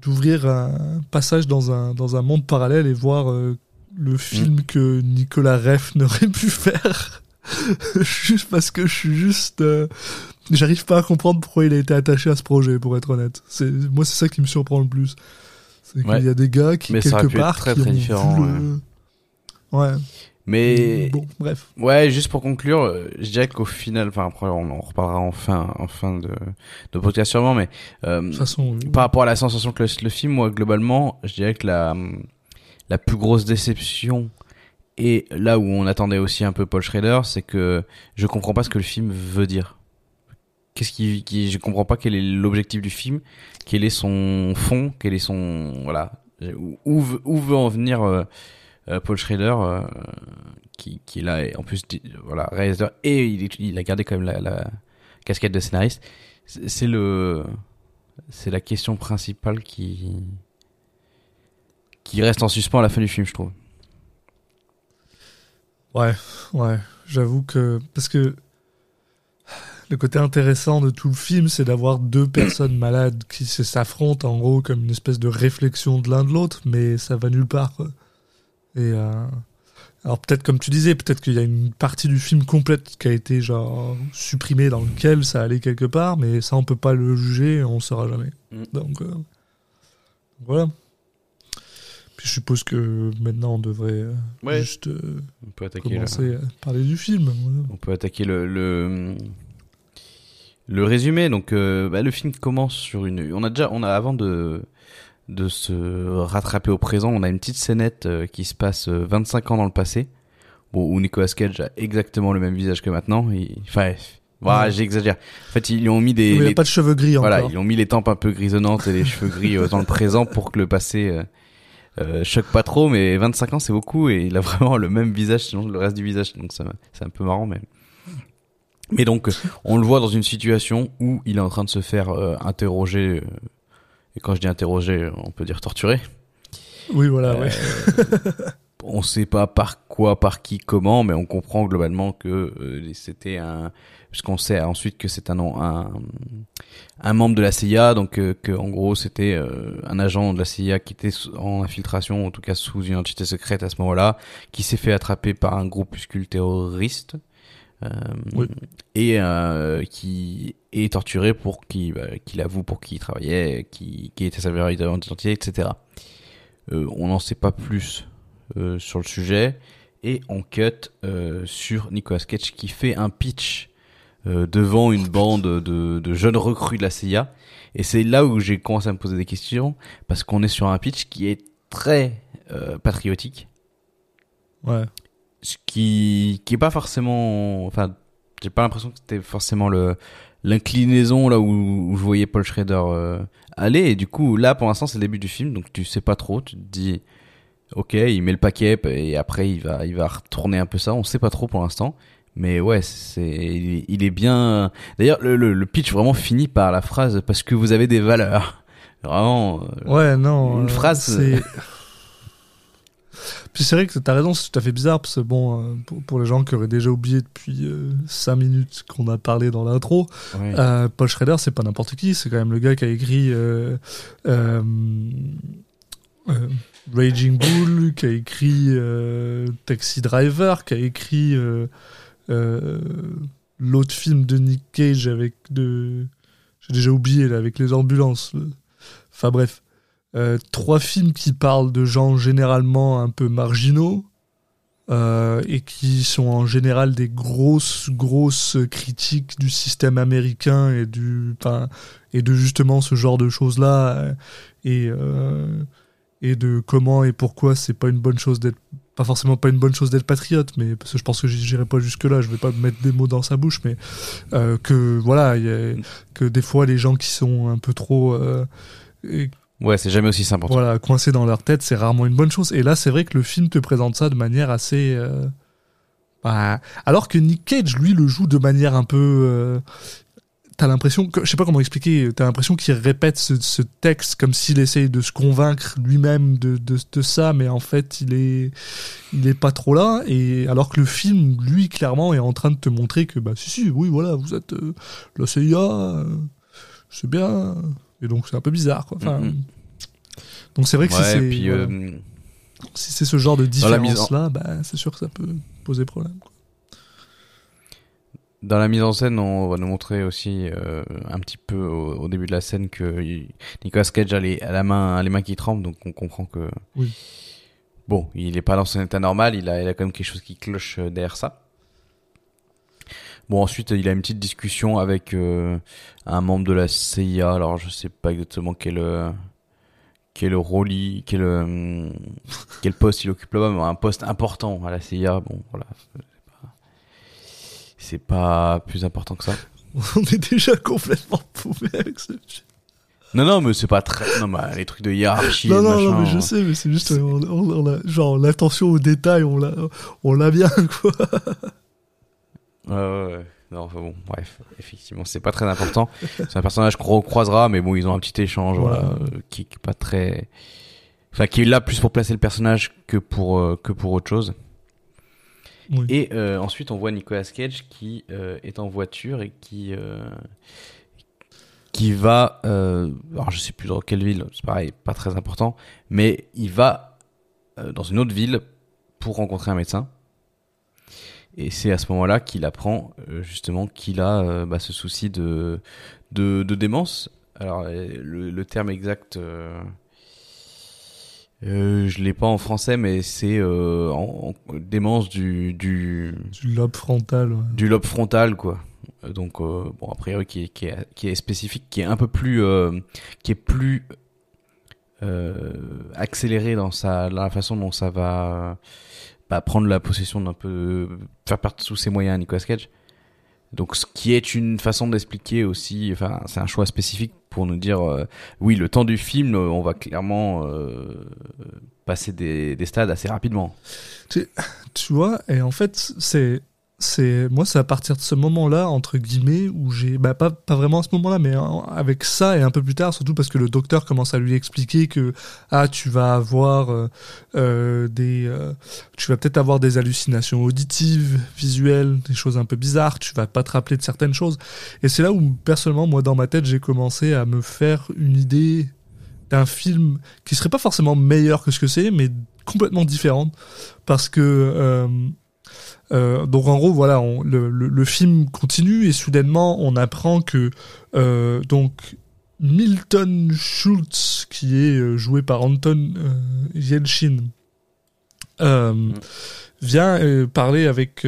Speaker 1: d'ouvrir un passage dans un, dans un monde parallèle et voir euh, le film que Nicolas Reff [laughs] n'aurait pu faire. [laughs] juste parce que je suis juste... euh, J'arrive pas à comprendre pourquoi il a été attaché à ce projet, pour être honnête. C'est Moi, c'est ça qui me surprend le plus. C'est qu'il
Speaker 5: Ouais.
Speaker 1: y a des gars qui,
Speaker 5: Mais ça
Speaker 1: quelque
Speaker 5: être
Speaker 1: part,
Speaker 5: très,
Speaker 1: qui
Speaker 5: très
Speaker 1: ont
Speaker 5: différent,
Speaker 1: le- Ouais.
Speaker 5: Mais
Speaker 1: Bon, bref.
Speaker 5: ouais, juste pour conclure, euh, je dirais qu'au final, enfin après on en reparlera en fin, en fin de, de podcast sûrement, mais euh,
Speaker 1: De toute façon,
Speaker 5: par rapport à la sensation que laisse le film, moi globalement, je dirais que la la plus grosse déception et là où on attendait aussi un peu Paul Schrader, c'est que je comprends pas ce que le film veut dire. Qu'est-ce qui, qui je comprends pas quel est l'objectif du film, quel est son fond, quel est son voilà où veut, en venir euh, euh, Paul Schrader euh, qui qui est là en plus voilà réalisateur et il, a gardé quand même la, la casquette de scénariste. C'est le c'est la question principale qui qui reste en suspens à la fin du film, je trouve.
Speaker 1: Ouais, ouais, j'avoue que parce que le côté intéressant de tout le film, c'est d'avoir deux [clears throat] personnes malades qui se- s'affrontent en gros comme une espèce de réflexion de l'un de l'autre, mais ça va nulle part. quoi. Et euh, alors peut-être comme tu disais, peut-être qu'il y a une partie du film complète qui a été genre supprimée dans lequel ça allait quelque part, mais ça on peut pas le juger, on saura jamais.
Speaker 5: Mm.
Speaker 1: Donc euh, voilà. Puis je suppose que maintenant on devrait euh,
Speaker 5: Ouais.
Speaker 1: juste euh,
Speaker 5: On peut attaquer le,
Speaker 1: commencer à parler du film. voilà.
Speaker 5: on peut attaquer le le, le résumé. Donc euh, bah, le film commence sur une on a déjà on a avant de de se rattraper au présent, on a une petite scénette euh, qui se passe euh, 25 ans dans le passé. Bon, où Nicolas Cage a exactement le même visage que maintenant. Il- Enfin, voilà,
Speaker 1: Ouais.
Speaker 5: j'exagère. En fait, ils lui ont mis des, les-
Speaker 1: a pas de cheveux gris
Speaker 5: Voilà,
Speaker 1: encore.
Speaker 5: ils ont mis les tempes un peu grisonnantes et les cheveux gris euh, dans le présent pour que le passé euh, euh, choque pas trop. Mais 25 ans, c'est beaucoup et il a vraiment le même visage, sinon le reste du visage. Donc ça, c'est un peu marrant, mais. Mais donc, on le voit dans une situation où il est en train de se faire euh, interroger. euh, et quand je dis interroger, on peut dire torturer.
Speaker 1: Oui, voilà,
Speaker 5: Euh,
Speaker 1: ouais.
Speaker 5: on sait pas par quoi, par qui, comment, mais on comprend globalement que euh, c'était un, puisqu'on sait ensuite que c'est un, un un membre de la CIA, donc euh, que en gros c'était euh, un agent de la CIA qui était en infiltration, en tout cas sous une entité secrète à ce moment-là, qui s'est fait attraper par un groupuscule terroriste. Euh,
Speaker 1: Oui.
Speaker 5: et euh, qui est torturé pour qu'il bah, avoue pour qui il travaillait, qui, qui était sa véritable identité, etc. Euh, on n'en sait pas plus sur le sujet et on cut euh, sur Nicolas Cage qui fait un pitch euh, devant une bande de, de jeunes recrues de la CIA et c'est là où j'ai commencé à me poser des questions parce qu'on est sur un pitch qui est très euh, patriotique
Speaker 1: ouais.
Speaker 5: Ce qui qui est pas forcément enfin j'ai pas l'impression que c'était forcément le l'inclinaison là où, où je voyais Paul Schrader euh, aller et du coup là pour l'instant c'est le début du film donc tu sais pas trop tu te dis ok il met le paquet et après il va il va retourner un peu ça on sait pas trop pour l'instant mais ouais c'est il est- bien d'ailleurs le, le, le pitch vraiment finit par la phrase parce que vous avez des valeurs vraiment euh,
Speaker 1: Ouais, non.
Speaker 5: Une
Speaker 1: euh,
Speaker 5: phrase,
Speaker 1: C'est. [laughs] Puis c'est vrai que t'as raison, c'est tout à fait bizarre, parce que bon, euh, pour, pour les gens qui auraient déjà oublié depuis 5 minutes qu'on a parlé dans l'intro,
Speaker 5: ouais.
Speaker 1: euh, Paul Schrader, c'est pas n'importe qui, c'est quand même le gars qui a écrit euh, euh, euh, Raging Bull, qui a écrit euh, Taxi Driver, qui a écrit euh, euh, l'autre film de Nick Cage avec de j'ai déjà oublié là avec les ambulances. Enfin bref, euh, trois films qui parlent de gens généralement un peu marginaux euh, et qui sont en général des grosses grosses critiques du système américain et du et de justement ce genre de choses là et euh, et de comment et pourquoi c'est pas une bonne chose d'être pas forcément pas une bonne chose d'être patriote mais parce que je pense que j'irai pas jusque là je vais pas mettre des mots dans sa bouche mais euh, que voilà que des fois les gens qui sont un peu trop euh,
Speaker 5: Ouais, c'est jamais aussi simple.
Speaker 1: voilà coincés dans leur tête c'est rarement une bonne chose et là c'est vrai que le film te présente ça de manière assez euh, bah, alors que Nick Cage lui le joue de manière un peu euh, t'as l'impression que je sais pas comment expliquer t'as l'impression qu'il répète ce, texte comme s'il essaye de se convaincre lui-même de, de, de ça mais en fait il est il est pas trop là et alors que le film lui clairement est en train de te montrer que bah si si oui voilà vous êtes euh, la CIA euh, c'est bien et donc c'est un peu bizarre quoi enfin
Speaker 5: Mhm.
Speaker 1: donc c'est vrai que si
Speaker 5: Ouais,
Speaker 1: c'est
Speaker 5: puis
Speaker 1: voilà.
Speaker 5: euh,
Speaker 1: si c'est ce genre de
Speaker 5: mise en-
Speaker 1: bah c'est sûr que ça peut poser problème quoi.
Speaker 5: dans la mise en scène, on va nous montrer aussi euh, un petit peu au, au début de la scène que il- Nicolas Cage a les, a la main, les mains qui tremblent, donc on comprend que
Speaker 1: Oui.
Speaker 5: bon, il est pas dans son état normal, il a, il a quand même quelque chose qui cloche euh, derrière ça. Bon, ensuite, il a une petite discussion avec euh, un membre de la CIA. Alors, je sais pas exactement quel euh, quel rôle, il- quel euh, quel poste il occupe là-bas, mais un poste important à la CIA. Bon, voilà, c'est pas, pas plus important que ça. [laughs]
Speaker 1: on est déjà complètement paumé avec ce film.
Speaker 5: Non, non, mais c'est pas très. Non, mais les trucs de hiérarchie.
Speaker 1: non non
Speaker 5: machin,
Speaker 1: non mais je sais mais c'est juste on, on- on a, genre l'attention aux détails on l'a on l'a bien [laughs] quoi
Speaker 5: Ouais. Non, enfin bon, bref, effectivement, c'est pas très important. C'est un personnage qu'on recroisera, mais bon, ils ont un petit échange, voilà,
Speaker 1: Voilà.
Speaker 5: euh, qui, qui est pas très. Enfin, qui est là plus pour placer le personnage que pour euh, que pour autre chose.
Speaker 1: Oui.
Speaker 5: Et euh, ensuite, on voit Nicolas Cage qui euh, est en voiture et qui euh, qui va, euh, alors je sais plus dans quelle ville, c'est pareil, pas très important, mais il va euh, dans une autre ville pour rencontrer un médecin. Et c'est à ce moment-là qu'il apprend euh, justement qu'il a euh, bah, ce souci de, de, de démence. Alors euh, le, le terme exact, euh, je l'ai pas en français, mais c'est euh, en, en- démence du, du,
Speaker 1: du lobe frontal ouais.
Speaker 5: du lobe frontal, quoi. Donc euh, bon, a priori qui est, qui est, qui est spécifique, qui est un peu plus, qui est plus accéléré dans sa, dans la façon dont ça va bah, prendre la possession d'un peu, faire perdre tous ses moyens à Nicolas Cage. Donc, ce qui est une façon d'expliquer aussi, enfin, c'est un choix spécifique pour nous dire, euh, oui, le temps du film, euh, on va clairement euh, passer des, des stades assez rapidement.
Speaker 1: tu vois et en fait c'est c'est moi c'est à partir de ce moment-là entre guillemets où j'ai bah pas pas vraiment à ce moment-là mais avec ça et un peu plus tard surtout parce que le docteur commence à lui expliquer que ah tu vas avoir euh, euh, des euh, tu vas peut-être avoir des hallucinations auditives visuelles des choses un peu bizarres tu vas pas te rappeler de certaines choses. Et c'est là où personnellement moi dans ma tête j'ai commencé à me faire une idée d'un film qui serait pas forcément meilleur que ce que c'est mais complètement différente. Parce que euh, donc en gros voilà on- le, le, le film continue et soudainement on apprend que euh, donc Milton Schultz qui est euh, joué par Anton Yelchin euh, vient parler avec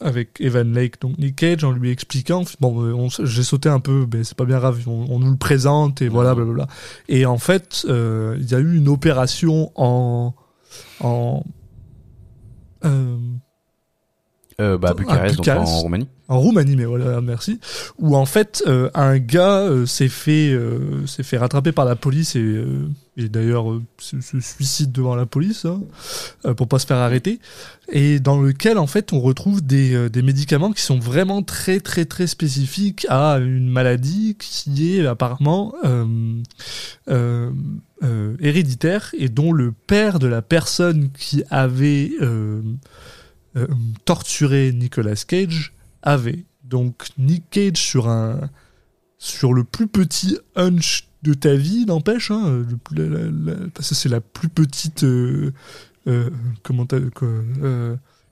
Speaker 1: avec Evan Lake donc Nick Cage en lui expliquant bon j'ai sauté un peu mais c'est pas bien grave on, on nous le présente et voilà blablabla et en fait il y a eu une opération en en euh,
Speaker 5: Euh, bah, Bucarest, donc en Roumanie.
Speaker 1: en Roumanie, mais voilà, merci. Où en fait, euh, un gars euh, s'est fait, s'est fait rattraper par la police et, et d'ailleurs se, se suicide devant la police hein, pour pas se faire arrêter. Et dans lequel en fait, on retrouve des, des médicaments qui sont vraiment très très très spécifiques à une maladie qui est apparemment héréditaire et dont le père de la personne qui avait euh, torturé Nicolas Cage avait. Donc Nick Cage sur un sur le plus petit hunch de ta vie, n'empêche, hein, parce que c'est la plus petite euh, euh, comment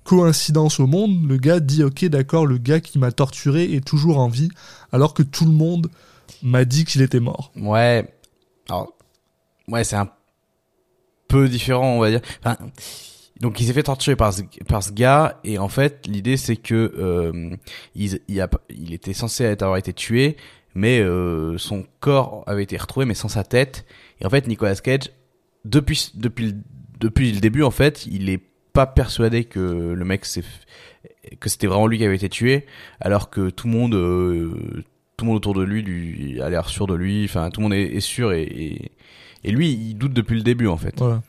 Speaker 1: coïncidence au monde. Le gars dit ok d'accord, le gars qui m'a torturé est toujours en vie, alors que tout le monde m'a dit qu'il était mort.
Speaker 5: Ouais. Ouais, c'est un peu différent, on va dire. Donc il s'est fait torturer par ce, par ce gars et en fait l'idée c'est que euh, il, il, a, il était censé avoir été tué mais euh, son corps avait été retrouvé mais sans sa tête et en fait Nicolas Cage depuis depuis depuis le début en fait il est pas persuadé que le mec c'est que c'était vraiment lui qui avait été tué alors que tout le monde euh, tout le monde autour de lui lui a l'air sûr de lui enfin tout le monde est, est sûr et, et, et lui il doute depuis le début en fait
Speaker 1: Voilà.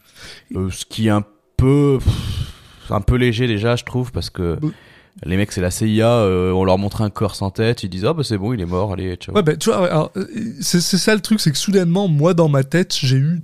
Speaker 5: euh, ce qui est un peu un peu léger déjà je trouve parce que
Speaker 1: Oui.
Speaker 5: les mecs c'est la CIA euh, on leur montre un corps sans tête ils disent ah bah c'est bon il est mort allez ciao
Speaker 1: Ouais, bah, tu vois, euh, c'est ça le truc, c'est que soudainement, moi, dans ma tête, j'ai eu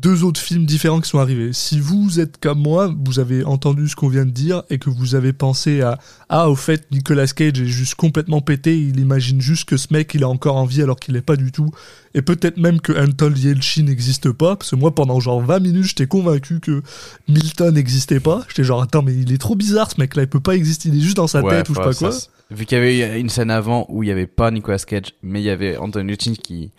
Speaker 1: deux autres films différents qui sont arrivés. Si vous êtes comme moi, vous avez entendu ce qu'on vient de dire et que vous avez pensé à ah au fait Nicolas Cage est juste complètement pété, il imagine juste que ce mec il est encore en vie alors qu'il l'est pas du tout et peut-être même que Anton Yelchin n'existe pas parce que moi pendant genre 20 minutes j'étais convaincu que Milton n'existait pas. J'étais genre attends mais il est trop bizarre ce mec là, il peut pas exister, il est juste dans sa
Speaker 5: Ouais,
Speaker 1: tête ou je sais pas quoi.
Speaker 5: vu qu'il y avait une scène avant où il y avait pas Nicolas Cage mais il y avait Anthony Hopkins qui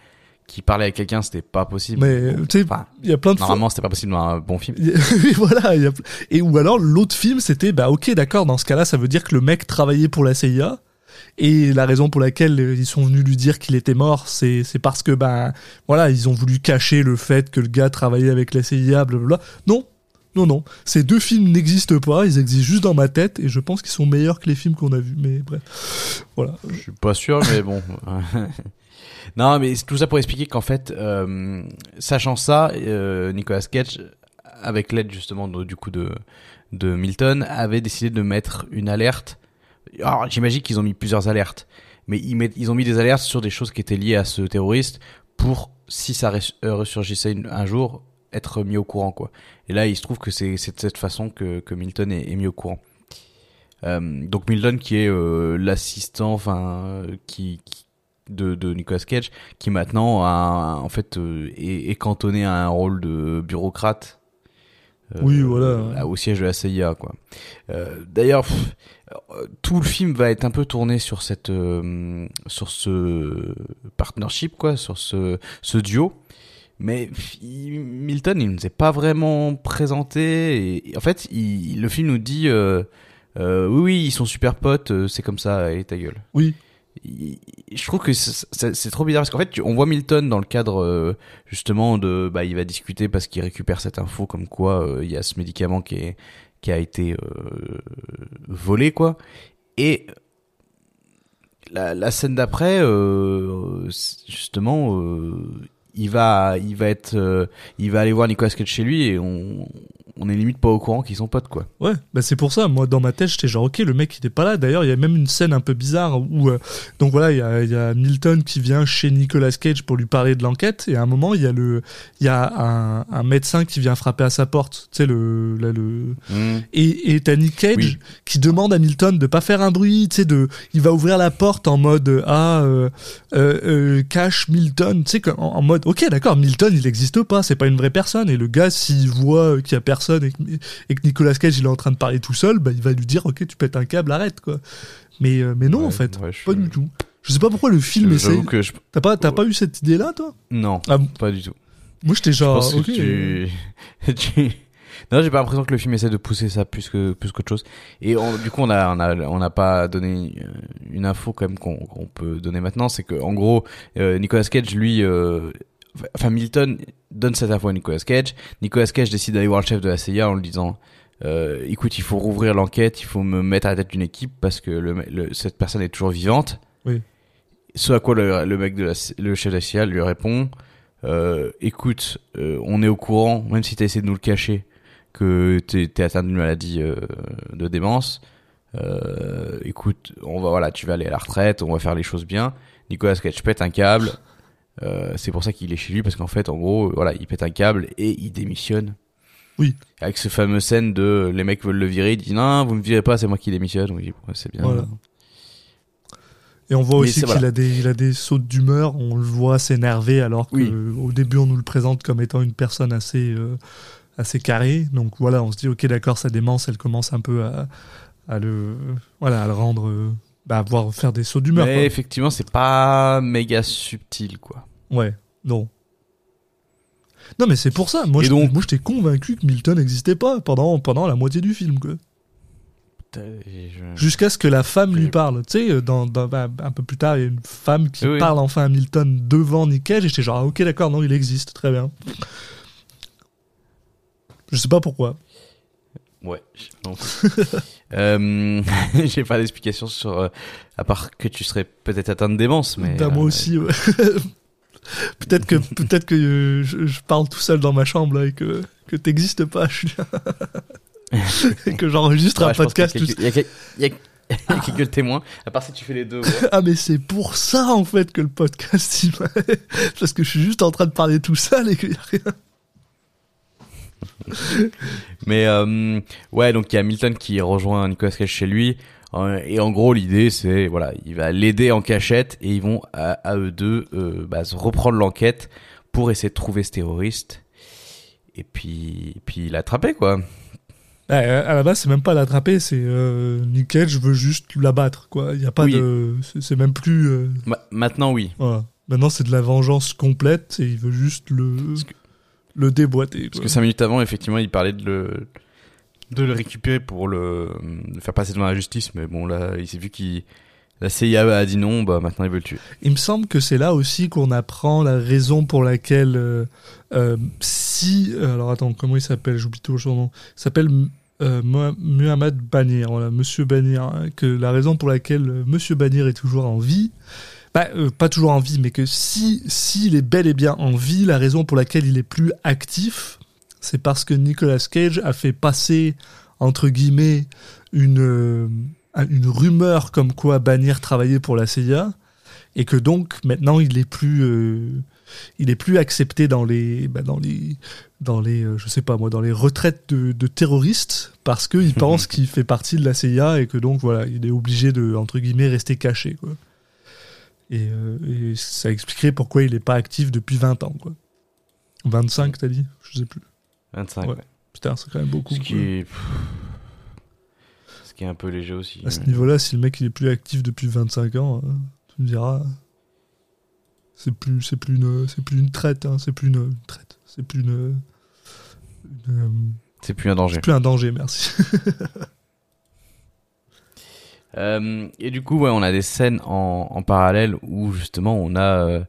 Speaker 5: qui parlait avec quelqu'un c'était pas possible
Speaker 1: Mais tu sais,
Speaker 5: Enfin,
Speaker 1: il y a plein de
Speaker 5: normalement c'était pas possible dans un bon film [laughs]
Speaker 1: oui, voilà. il y a- Et ou alors l'autre film, c'était bah ok, d'accord. Dans ce cas-là, ça veut dire que le mec travaillait pour la CIA. Et la raison pour laquelle euh, ils sont venus lui dire qu'il était mort, c'est c'est parce que ben voilà, ils ont voulu cacher le fait que le gars travaillait avec la CIA, blablabla. Non, non, non. Ces deux films n'existent pas. Ils existent juste dans ma tête, et je pense qu'ils sont meilleurs que les films qu'on a vus. Mais bref, voilà.
Speaker 5: Je suis pas sûr, mais bon. [laughs] non, mais c'est tout ça pour expliquer qu'en fait, euh, sachant ça, euh, Nicolas Cage, avec l'aide justement du coup de, de Milton, avait décidé de mettre une alerte. Alors, j'imagine qu'ils ont mis plusieurs alertes, mais ils, mettent, ils ont mis des alertes sur des choses qui étaient liées à ce terroriste pour, si ça euh, ressurgissait un jour, être mis au courant, quoi. Et là, il se trouve que c'est c'est de cette façon que, que Milton est, est mis au courant. Euh, donc Milton qui est euh, l'assistant, enfin euh, qui, qui- de, de Nicolas Cage, qui maintenant a, en fait euh, est, est cantonné à un rôle de bureaucrate. euh,
Speaker 1: Oui, voilà.
Speaker 5: Au siège de la CIA, quoi. Euh, D'ailleurs, tout le film va être un peu tourné sur cette, sur ce partnership, quoi, sur ce, ce duo. Mais Milton, il nous est pas vraiment présenté. Et, et en fait, il, le film nous dit, euh, euh, oui, oui, ils sont super potes, euh, c'est comme ça, et ta gueule.
Speaker 1: Oui.
Speaker 5: Je trouve que c'est- trop bizarre parce qu'en fait, on voit Milton dans le cadre euh, justement de, bah, il va discuter parce qu'il récupère cette info comme quoi euh, il y a ce médicament qui est qui a été euh, volé, quoi. Et la, scène d'après, justement, il va, il va être, il va aller voir Nicolas Cage chez lui et on, on est limite pas au courant qu'ils sont potes, quoi.
Speaker 1: Ouais, bah c'est pour ça. Moi, dans ma tête, j'étais genre, ok, le mec, il est pas là. D'ailleurs, il y a même une scène un peu bizarre où, euh, donc voilà, il y a, il y a Milton qui vient chez Nicolas Cage pour lui parler de l'enquête. Et à un moment, il y a le, il y a un, un médecin qui vient frapper à sa porte. Tu sais, le, là, le, et, et t'as Nick Cage
Speaker 5: Oui.
Speaker 1: qui demande à Milton de pas faire un bruit, tu sais, de, il va ouvrir la porte en mode, euh, ah, euh, cache Milton, tu sais, en, en mode, ok, d'accord, Milton, il existe pas, c'est pas une vraie personne. Et le gars, s'il voit qu'il y a personne et que, et que Nicolas Cage, il est en train de parler tout seul, bah, il va lui dire, ok, tu pètes un câble, arrête, quoi. Mais, euh, mais non,
Speaker 5: Ouais,
Speaker 1: en fait,
Speaker 5: ouais, je-
Speaker 1: pas du tout. Je sais pas pourquoi le film essaie.
Speaker 5: Je,
Speaker 1: T'as pas, t'as pas eu cette idée-là, toi?
Speaker 5: Non,
Speaker 1: Ah,
Speaker 5: pas du tout.
Speaker 1: Moi, j'étais
Speaker 5: Je
Speaker 1: genre,
Speaker 5: pense que tu... [laughs] tu- Non, j'ai pas l'impression que le film essaie de pousser ça plus que plus qu'autre chose. Et on- du coup, on a on a on n'a pas donné euh, une info quand même qu'on peut donner maintenant, c'est que en gros, euh, Nicolas Cage, lui, euh, enfin Milton donne cette info à Nicolas Cage. Nicolas Cage décide d'aller voir le chef de la CIA en lui disant. Euh, écoute, il faut rouvrir l'enquête, il faut me mettre à la tête d'une équipe parce que le, le- cette personne est toujours vivante.
Speaker 1: Oui.
Speaker 5: Ce à quoi le, le mec de la, le chef de la CIA lui répond euh, écoute, euh, on est au courant, même si t'as essayé de nous le cacher, que t'es t'es atteint d'une maladie de démence. Écoute, on va voilà, tu vas aller à la retraite, on va faire les choses bien. Nicolas Cage pète un câble. Euh, c'est pour ça qu'il est chez lui parce qu'en fait, en gros, voilà, il pète un câble et il démissionne.
Speaker 1: Oui.
Speaker 5: Avec ce fameux scène de les mecs veulent le virer, il dit non, vous me virez pas, c'est moi qui démissionne. Oui, c'est bien.
Speaker 1: Voilà. Et on voit
Speaker 5: Mais
Speaker 1: aussi qu'il
Speaker 5: voilà.
Speaker 1: a des, il a des sautes d'humeur. On le voit s'énerver alors que
Speaker 5: Oui.
Speaker 1: euh, au début on nous le présente comme étant une personne assez, euh, assez carrée. Donc voilà, on se dit ok d'accord, sa démence, elle commence un peu à, à le, voilà, à le rendre euh, bah, voir faire des sauts d'humeur.
Speaker 5: Mais
Speaker 1: quoi.
Speaker 5: effectivement, c'est pas méga subtil, quoi.
Speaker 1: Ouais, non. Non, mais c'est pour ça. Moi,
Speaker 5: Et
Speaker 1: je-
Speaker 5: donc-
Speaker 1: moi, j'étais convaincu que Milton n'existait pas pendant, pendant la moitié du film, quoi.
Speaker 5: Et je-
Speaker 1: Jusqu'à ce que la femme lui parle. Tu sais, dans, dans- bah, un peu plus tard, il y a une femme qui
Speaker 5: Oui,
Speaker 1: parle enfin à Milton devant Nick Cage, et j'étais genre, ah, ok, d'accord, non, il existe, très bien. Je sais pas pourquoi.
Speaker 5: Ouais. non. [laughs] euh, [laughs] J'ai pas d'explication sur. euh, à part que tu serais peut-être atteint de démence, mais.
Speaker 1: Bah, moi
Speaker 5: euh,
Speaker 1: aussi, ouais. [laughs] peut-être que, peut-être que euh, je, je parle tout seul dans ma chambre, là, et que, que t'existes pas, [laughs] Julien. et que j'enregistre
Speaker 5: ouais,
Speaker 1: un
Speaker 5: y a
Speaker 1: podcast tout
Speaker 5: quelques- Il y a, quel- il y a- [laughs] il y a quelques témoins. À part si tu fais les deux. ouais. [laughs]
Speaker 1: Ah mais c'est pour ça en fait que le podcast il parce que je suis juste en train de parler tout seul et qu'il y a rien.
Speaker 5: Mais euh, ouais, donc il y a Milton qui rejoint Nicolas Cage chez lui. Et en gros, l'idée, c'est voilà, il va l'aider en cachette et ils vont à, à eux deux euh, bah, se reprendre l'enquête pour essayer de trouver ce terroriste. Et puis, et puis l'attraper quoi.
Speaker 1: Ouais, à la base c'est même pas l'attraper, c'est euh, Nick Cage veut juste l'abattre quoi. Il y a pas
Speaker 5: Oui.
Speaker 1: de, c'est même plus. euh,
Speaker 5: Ma- maintenant, oui.
Speaker 1: voilà. Maintenant c'est de la vengeance complète et il veut juste le
Speaker 5: que-
Speaker 1: le déboîter.
Speaker 5: Parce que cinq minutes avant, effectivement, il parlait de le de le récupérer pour le, faire passer devant la justice. Mais bon, là, il s'est vu qu'il la CIA a dit non, bah maintenant il veut le tuer.
Speaker 1: Il me semble que c'est là aussi qu'on apprend la raison pour laquelle euh, euh, si euh, alors attends comment il s'appelle? J'oublie toujours son nom il s'appelle Muhammad Banir voilà Monsieur Banir hein, que la raison pour laquelle Monsieur Banir est toujours en vie bah, pas toujours en vie mais que si s'il est bel et bien en vie la raison pour laquelle il est plus actif c'est parce que Nicolas Cage a fait passer entre guillemets une euh, une rumeur comme quoi Bannier travaillait pour la CIA et que donc maintenant il est plus euh, il est plus accepté dans les bah, dans les dans les euh, je sais pas moi dans les retraites de, de terroristes parce qu'il [laughs] pense qu'il fait partie de la CIA et que donc voilà il est obligé de entre guillemets rester caché quoi. Et, euh, et ça expliquerait pourquoi il est pas actif depuis 20 ans quoi. 25 t'as dit? Je sais plus
Speaker 5: 25.
Speaker 1: Ouais. putain c'est quand même beaucoup
Speaker 5: Ce qui est ce qui est un peu léger aussi.
Speaker 1: À ce
Speaker 5: mais-
Speaker 1: niveau-là, si le mec il est plus actif depuis 25 ans, euh, tu me diras, c'est plus, c'est plus une, c'est plus une traite, hein, c'est plus une, une traite, c'est plus une, une, euh,
Speaker 5: C'est plus un danger.
Speaker 1: c'est plus un danger, merci. [laughs]
Speaker 5: Euh, et du coup, ouais, on a des scènes en, en parallèle où justement on a, euh,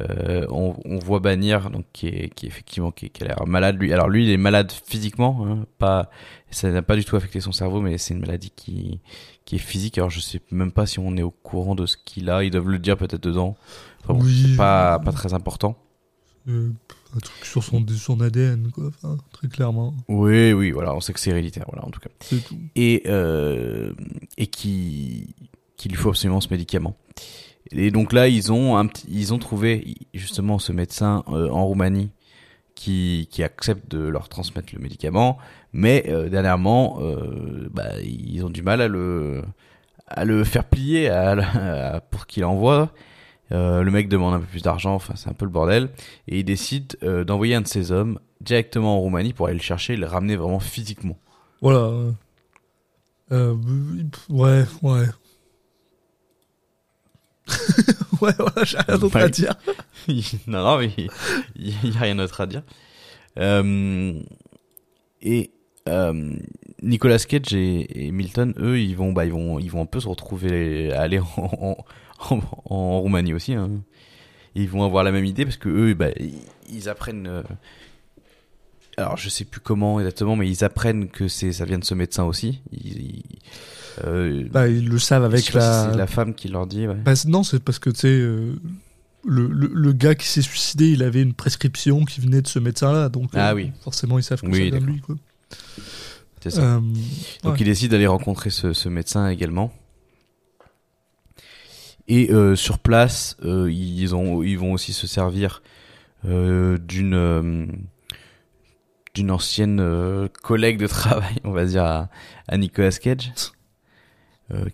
Speaker 5: euh, on, on voit Bannier, donc qui est, qui est effectivement qui, qui a l'air malade lui. Alors lui, il est malade physiquement, hein, pas, ça n'a pas du tout affecté son cerveau, mais c'est une maladie qui, qui est physique. Alors je sais même pas si on est au courant de ce qu'il a. Ils doivent le dire peut-être dedans. Enfin bon,
Speaker 1: Oui.
Speaker 5: c'est pas, pas très important.
Speaker 1: Euh, un truc sur son, son ADN, quoi, enfin, très clairement,
Speaker 5: Oui, oui, voilà, on sait que c'est héréditaire, voilà, en tout cas.
Speaker 1: tout.
Speaker 5: et euh, et qui qu'il lui faut absolument ce médicament. Et donc là, ils ont ils ont trouvé justement ce médecin euh, en Roumanie qui qui accepte de leur transmettre le médicament, mais euh, dernièrement, euh, bah, ils ont du mal à le à le faire plier pour qu'il envoie. Le mec demande un peu plus d'argent, enfin c'est un peu le bordel, et il décide d'envoyer un de ses hommes directement en Roumanie pour aller le chercher et le ramener vraiment physiquement.
Speaker 1: Voilà. ouais, ouais. [laughs] ouais, voilà, j'ai rien d'autre à
Speaker 5: Ouais.
Speaker 1: dire. [laughs]
Speaker 5: non, non, mais il n'y a rien d'autre à dire. Euh, et euh, Nicolas Cage et, et Milton, eux, ils vont, bah, ils vont, ils vont un peu se retrouver, aller en, en, en Roumanie aussi. Hein. Ils vont avoir la même idée parce que eux, bah, ils, ils apprennent. euh, alors, je sais plus comment exactement, mais ils apprennent que c'est, ça vient de ce médecin aussi. Ils, ils- euh,
Speaker 1: Bah, ils le savent avec
Speaker 5: pas si
Speaker 1: la,
Speaker 5: la femme qui leur dit. Ouais.
Speaker 1: Bah, non, c'est parce que tu sais, euh, le, le, le gars qui s'est suicidé, il avait une prescription qui venait de ce médecin-là, donc euh,
Speaker 5: Ah oui.
Speaker 1: forcément ils savent que
Speaker 5: Oui,
Speaker 1: ça vient lui. Quoi.
Speaker 5: Ça.
Speaker 1: Euh,
Speaker 5: Donc
Speaker 1: ouais.
Speaker 5: il décide d'aller rencontrer ce, ce médecin également. Et euh, sur place, euh, ils, ont, ils vont aussi se servir euh, d'une euh, d'une ancienne euh, collègue de [laughs] travail, on va dire, à, à Nicolas Cage, euh,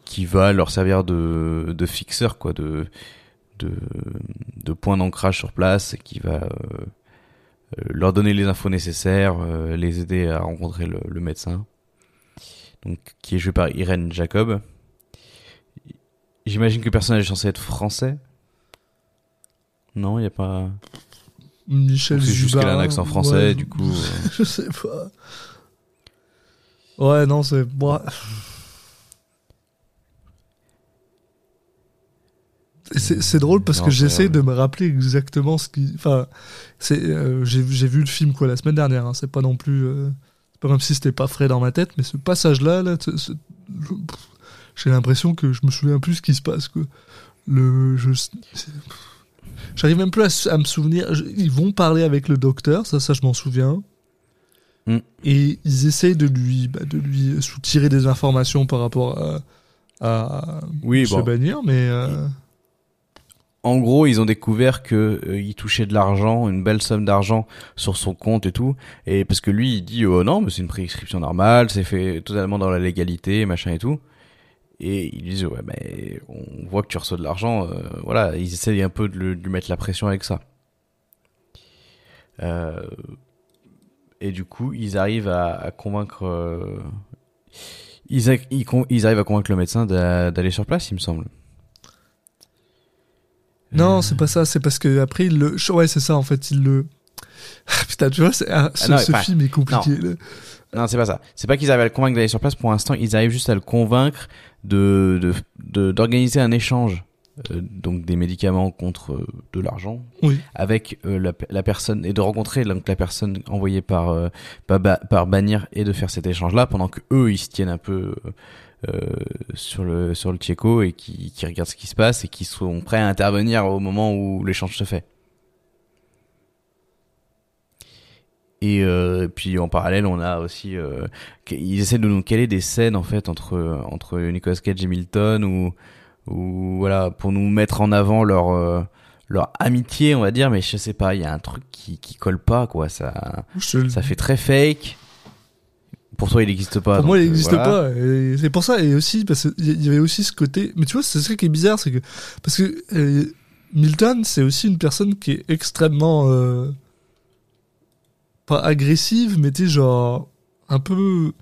Speaker 5: qui va leur servir de, de fixeur, quoi, de, de, de point d'ancrage sur place, et qui va euh, euh, leur donner les infos nécessaires, euh, les aider à rencontrer le, le médecin donc qui est joué par Irène Jacob. J'imagine que le personnage est censé être français. Non, il y a pas.
Speaker 1: Michel
Speaker 5: C'est juste qu'elle a un accent français,
Speaker 1: ouais.
Speaker 5: du coup. [laughs] euh,
Speaker 1: Je sais pas. Ouais, non, c'est. bon. C'est drôle parce
Speaker 5: Non,
Speaker 1: que j'essaie de me rappeler exactement ce qui. Enfin, euh, j'ai vu le film quoi la semaine dernière. hein, C'est pas non plus. euh, c'est pas comme si c'était pas frais dans ma tête, mais ce passage-là, là, j'ai l'impression que je me souviens plus ce qui se passe. Quoi. Le. Je, c'est- J'arrive même plus à, me souvenir. Je- Ils vont parler avec le docteur, ça, ça je m'en souviens.
Speaker 5: Mm.
Speaker 1: Et ils essayent de lui, bah, de lui soutirer des informations par rapport à, à
Speaker 5: Oui,
Speaker 1: se
Speaker 5: bon.
Speaker 1: bannir, mais euh,
Speaker 5: En gros, ils ont découvert que euh, il touchait de l'argent, une belle somme d'argent sur son compte et tout. Et parce que lui, il dit oh non, mais c'est une prescription normale, c'est fait totalement dans la légalité, machin et tout. Et ils disent ouais, mais on voit que tu reçois de l'argent. euh, voilà, ils essayent un peu de, lui mettre la pression avec ça. Euh, et du coup, ils arrivent à, convaincre. euh, ils, ils ils arrivent à convaincre le médecin d'a- d'aller sur place, il me semble.
Speaker 1: Non, c'est pas ça. C'est parce que après, il le, ouais, c'est ça en fait, il le. [laughs] Putain, tu vois, ah, ce,
Speaker 5: non,
Speaker 1: ce
Speaker 5: enfin,
Speaker 1: film est compliqué. là.
Speaker 5: Non, c'est pas ça. C'est pas qu'ils arrivent à le convaincre d'aller sur place pour l'instant. Ils arrivent juste à le convaincre de de- de- d'organiser un échange, euh, donc des médicaments contre euh, de l'argent,
Speaker 1: Oui.
Speaker 5: avec euh, la, la personne et de rencontrer donc la personne envoyée par par, et de faire cet échange-là pendant que eux ils se tiennent un peu sur le sur le tchéco et qui qui regardent ce qui se passe et qui sont prêts à intervenir au moment où l'échange se fait. Et euh, puis en parallèle, on a aussi, euh, ils essaient de nous caler des scènes en fait entre entre Nicolas Cage et Milton ou ou voilà pour nous mettre en avant leur euh, leur amitié, on va dire. Mais je sais pas, il y a un truc qui qui colle pas quoi. Ça
Speaker 1: Je
Speaker 5: ça fait très fake. Pour toi, il n'existe pas.
Speaker 1: Pour moi, il n'existe
Speaker 5: voilà.
Speaker 1: pas. Et c'est pour ça. Et aussi, parce qu'il y avait aussi ce côté. Mais tu vois, c'est ça qui est bizarre, c'est que. Parce que euh, Milton, c'est aussi une personne qui est extrêmement. euh, pas agressive, mais tu genre. Un peu.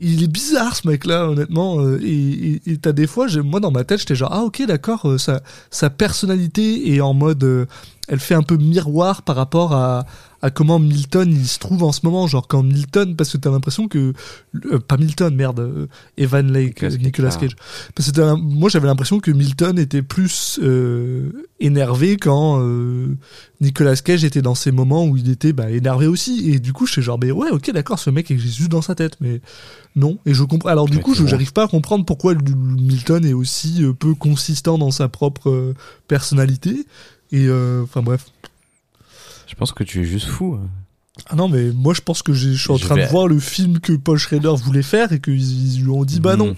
Speaker 1: Il est bizarre, ce mec-là, honnêtement. euh, et t'as des fois, moi, dans ma tête, j'étais genre, ah, ok, d'accord, sa, sa personnalité est en mode. euh, elle fait un peu miroir par rapport à, à comment Milton il se trouve en ce moment. Genre, quand Milton. Parce que t'as l'impression que euh, pas Milton, merde, euh, Evan Lake,
Speaker 5: Nicolas Cage,
Speaker 1: Nicolas
Speaker 5: ah.
Speaker 1: Cage. Parce que moi j'avais l'impression que Milton était plus euh, énervé quand Nicolas Cage était dans ces moments où il était bah, énervé aussi. Et du coup, je suis genre, mais ouais, ok, d'accord, ce mec est juste dans sa tête, mais non. Et je comprends. Alors du coup, je
Speaker 5: bon.
Speaker 1: j'arrive pas à comprendre pourquoi Milton est aussi peu consistant dans sa propre personnalité. Et euh, enfin bref.
Speaker 5: Je pense que tu es juste fou. hein.
Speaker 1: Ah non, mais moi je pense que je suis en
Speaker 5: Je
Speaker 1: train
Speaker 5: vais-
Speaker 1: de voir le film que Paul Schrader voulait faire et qu'ils ils lui ont dit bah non,
Speaker 5: Mhm.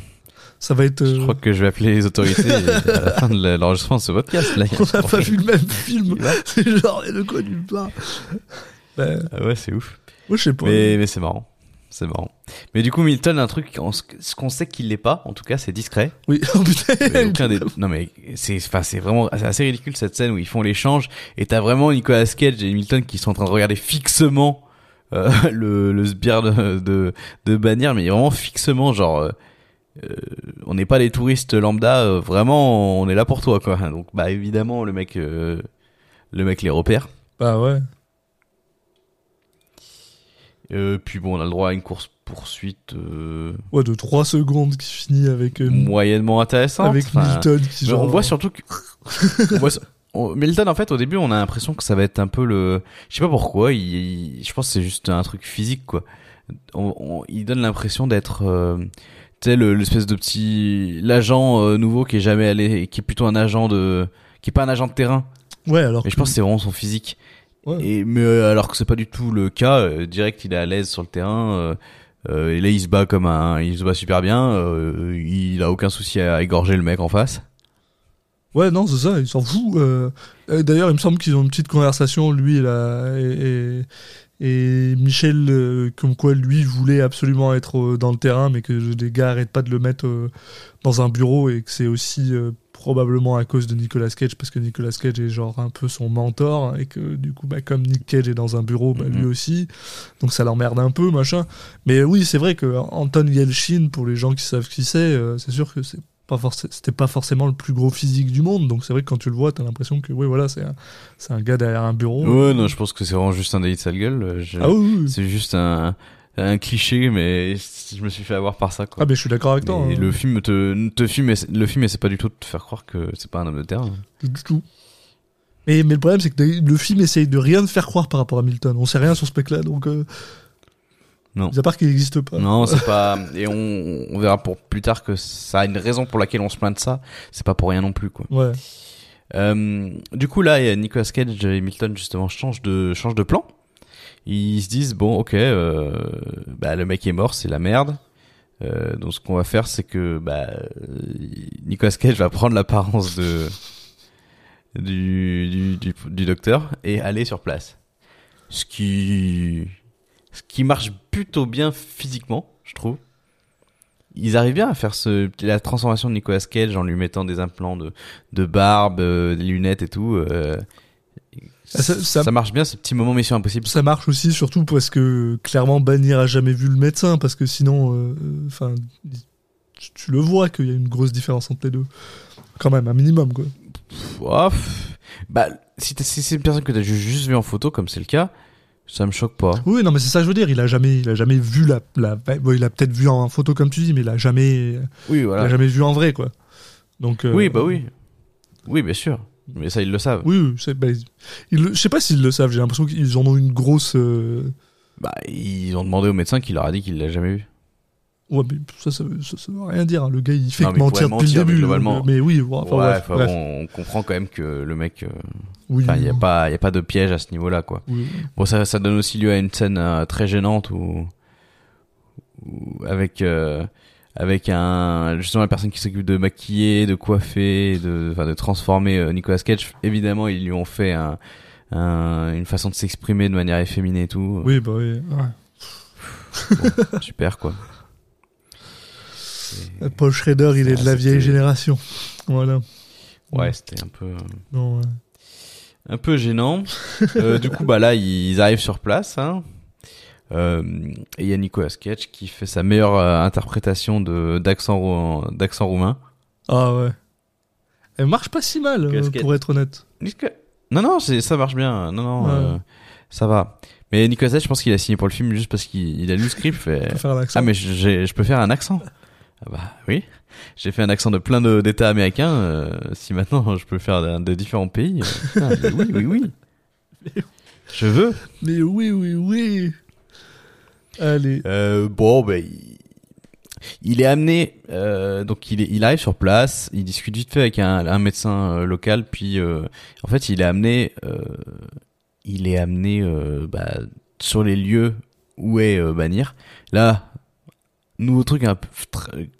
Speaker 1: ça va être.
Speaker 5: Je
Speaker 1: euh,
Speaker 5: crois que je vais appeler les autorités à la fin de l'enregistrement de ce podcast. Là,
Speaker 1: On n'a pas vu le même film. [laughs] C'est genre, et de quoi nulle part. Ben,
Speaker 5: Ah ouais, c'est ouf.
Speaker 1: moi je sais pas.
Speaker 5: Mais, mais c'est marrant. C'est marrant. Mais du coup, Milton, un truc, on- ce qu'on sait qu'il l'est pas, en tout cas, c'est discret.
Speaker 1: Oui, [laughs] oh putain.
Speaker 5: Mais aucun des- Non mais c'est, enfin, c'est vraiment, c'est assez ridicule cette scène où ils font l'échange et t'as vraiment Nicolas Cage et Milton qui sont en train de regarder fixement euh, [laughs] le, le sbire de, de, de Bannière, mais vraiment fixement, genre, euh, euh, on n'est pas des touristes lambda, euh, vraiment, on est là pour toi, quoi. Donc, bah évidemment, le mec, euh, le mec les repère.
Speaker 1: Bah ouais.
Speaker 5: Euh, puis bon, on a le droit à une course poursuite euh,
Speaker 1: Ouais, de 3 secondes qui finit avec, euh,
Speaker 5: moyennement intéressante.
Speaker 1: avec
Speaker 5: Enfin,
Speaker 1: Milton qui genre.
Speaker 5: on voit surtout que [laughs] on voit sur- on- Milton en fait au début on a l'impression que ça va être un peu le je sais pas pourquoi il, je pense que c'est juste un truc physique quoi on, on- il donne l'impression d'être euh, tu sais le- l'espèce de petit l'agent euh, nouveau qui est jamais allé qui est plutôt un agent de qui est pas un agent de terrain
Speaker 1: Ouais, alors.
Speaker 5: mais je
Speaker 1: que-
Speaker 5: pense que c'est vraiment son physique
Speaker 1: Ouais.
Speaker 5: et mais euh, alors que c'est pas du tout le cas euh, direct il est à l'aise sur le terrain euh, et là il se bat comme un il se bat super bien euh, il a aucun souci à égorger le mec en face
Speaker 1: Ouais, non, c'est ça, il s'en fout. euh. D'ailleurs, il me semble qu'ils ont une petite conversation, lui et, la... et, et, et Michel, comme quoi lui voulait absolument être dans le terrain, mais que les gars arrêtent pas de le mettre dans un bureau et que c'est aussi probablement à cause de Nicolas Cage, parce que Nicolas Cage est genre un peu son mentor, et que du coup, bah, comme Nick Cage est dans un bureau, bah, lui
Speaker 5: Mhm.
Speaker 1: aussi, donc ça l'emmerde un peu, machin. Mais oui, c'est vrai que Anton Yelchin, pour les gens qui savent qui c'est, euh, c'est sûr que c'est c'était pas forcément le plus gros physique du monde. Donc c'est vrai que quand tu le vois, t'as l'impression que, oui, voilà, c'est un, un gars derrière un bureau.
Speaker 5: Ouais, non, je pense que c'est vraiment juste un délit de sale gueule. euh, je-
Speaker 1: Ah oui.
Speaker 5: C'est juste un, un cliché, mais je me suis fait avoir par ça, quoi.
Speaker 1: Ah, mais je suis d'accord avec toi. Hein.
Speaker 5: le film te, te filme, le film essaie pas du tout de te faire croire que c'est pas un homme de terre.
Speaker 1: Du tout. Mais, mais le problème, c'est que le film essaye de rien te faire croire par rapport à Milton. On sait rien sur ce mec-là, donc. Euh,
Speaker 5: Non.
Speaker 1: à part qu'il n'existe pas.
Speaker 5: Non, c'est [laughs] pas. Et on, on verra pour plus tard que ça a une raison pour laquelle on se plaint de ça. C'est pas pour rien non plus, quoi.
Speaker 1: Ouais.
Speaker 5: Euh, du coup, là, il y a Nicolas Cage et Milton justement changent de changent de plan. Ils se disent bon, ok, euh, bah, le mec est mort, c'est la merde. Euh, donc ce qu'on va faire, c'est que bah, Nicolas Cage va prendre l'apparence de du, du, du, docteur et aller sur place. Ce qui ce qui marche plutôt bien physiquement, je trouve. Ils arrivent bien à faire ce, la transformation de Nicolas Cage en lui mettant des implants de, de barbe, euh, des lunettes et tout.
Speaker 1: Ça-
Speaker 5: ça,
Speaker 1: ça-
Speaker 5: marche bien, ce petit moment Mission Impossible.
Speaker 1: Ça marche aussi, surtout parce que clairement, Bannier a jamais vu le médecin, parce que sinon, euh, enfin, tu- tu le vois qu'il y a une grosse différence entre les deux. Quand même, un minimum, quoi.
Speaker 5: Bah, si, c'est une personne que t'as ju- juste vu en photo, comme c'est le cas, ça me choque pas.
Speaker 1: Oui, non, mais c'est ça que je veux dire. Il a jamais, il a jamais vu la, la bon, il a peut-être vu en photo comme tu dis, mais il a jamais,
Speaker 5: Oui,
Speaker 1: il a jamais vu en vrai, quoi. Donc. euh,
Speaker 5: Oui, bah oui. Oui, bien sûr. Mais ça, ils le savent.
Speaker 1: Oui, oui, c'est, bah, ils le- je sais pas s'ils le savent. J'ai l'impression qu'ils en ont une grosse. euh,
Speaker 5: Bah, ils ont demandé au médecin qui leur a dit qu'il l'a jamais vu.
Speaker 1: Ouais, mais ça, ça, veut- ça, ça veut rien dire. hein. Le gars, il fait
Speaker 5: Non,
Speaker 1: que
Speaker 5: mais il
Speaker 1: mentir
Speaker 5: pourrait
Speaker 1: depuis
Speaker 5: mentir,
Speaker 1: le
Speaker 5: mais
Speaker 1: début.
Speaker 5: globalement-
Speaker 1: Mais oui, bon, enfin,
Speaker 5: ouais,
Speaker 1: bref,
Speaker 5: enfin,
Speaker 1: bref.
Speaker 5: bon, on comprend quand même que le mec, euh,
Speaker 1: Oui,
Speaker 5: enfin, il y a pas, y a pas de piège à ce niveau-là, quoi.
Speaker 1: oui.
Speaker 5: Bon, ça, ça donne aussi lieu à une scène euh, très gênante où, où- avec euh, avec un justement la personne qui s'occupe de maquiller, de coiffer, de enfin de transformer euh, Nicolas Cage. Évidemment, ils lui ont fait un, un- une façon de s'exprimer de manière efféminée et tout.
Speaker 1: Oui, bah oui. ouais.
Speaker 5: Bon, [laughs] super quoi. Et-
Speaker 1: Paul Schrader, il est de la
Speaker 5: Ah,
Speaker 1: vieille génération. Voilà.
Speaker 5: Ouais, c'était un peu euh,
Speaker 1: Non, ouais.
Speaker 5: un peu gênant. [laughs] Euh, du coup, bah là, ils arrivent sur place. Hein. Euh, et il y a Nicolas Cage qui fait sa meilleure euh, interprétation de d'accent rou- d'accent roumain.
Speaker 1: Ah ouais. Elle marche pas si mal, euh, pour être honnête.
Speaker 5: Nicolas- Non, non, c'est ça marche bien. Non, non,
Speaker 1: Ouais.
Speaker 5: euh, ça va. Mais Nicolas Cage, je pense qu'il a signé pour le film juste parce qu'il il a lu le script. [laughs]
Speaker 1: accent.
Speaker 5: Ah, mais j'ai- je peux faire un accent. Ah bah oui. J'ai fait un accent de plein d'États américains. euh, si maintenant je peux faire de, de différents pays. euh, [laughs] putain, mais oui, oui, oui. Je veux.
Speaker 1: Mais oui, oui, oui. Allez.
Speaker 5: Euh, bon, ben, il, il est amené, euh, donc il, est, il arrive sur place, il discute vite fait avec un, un médecin euh, local, puis euh, en fait il est amené, euh, il est amené euh, bah, sur les lieux où est Banir. Là, nouveau truc un peu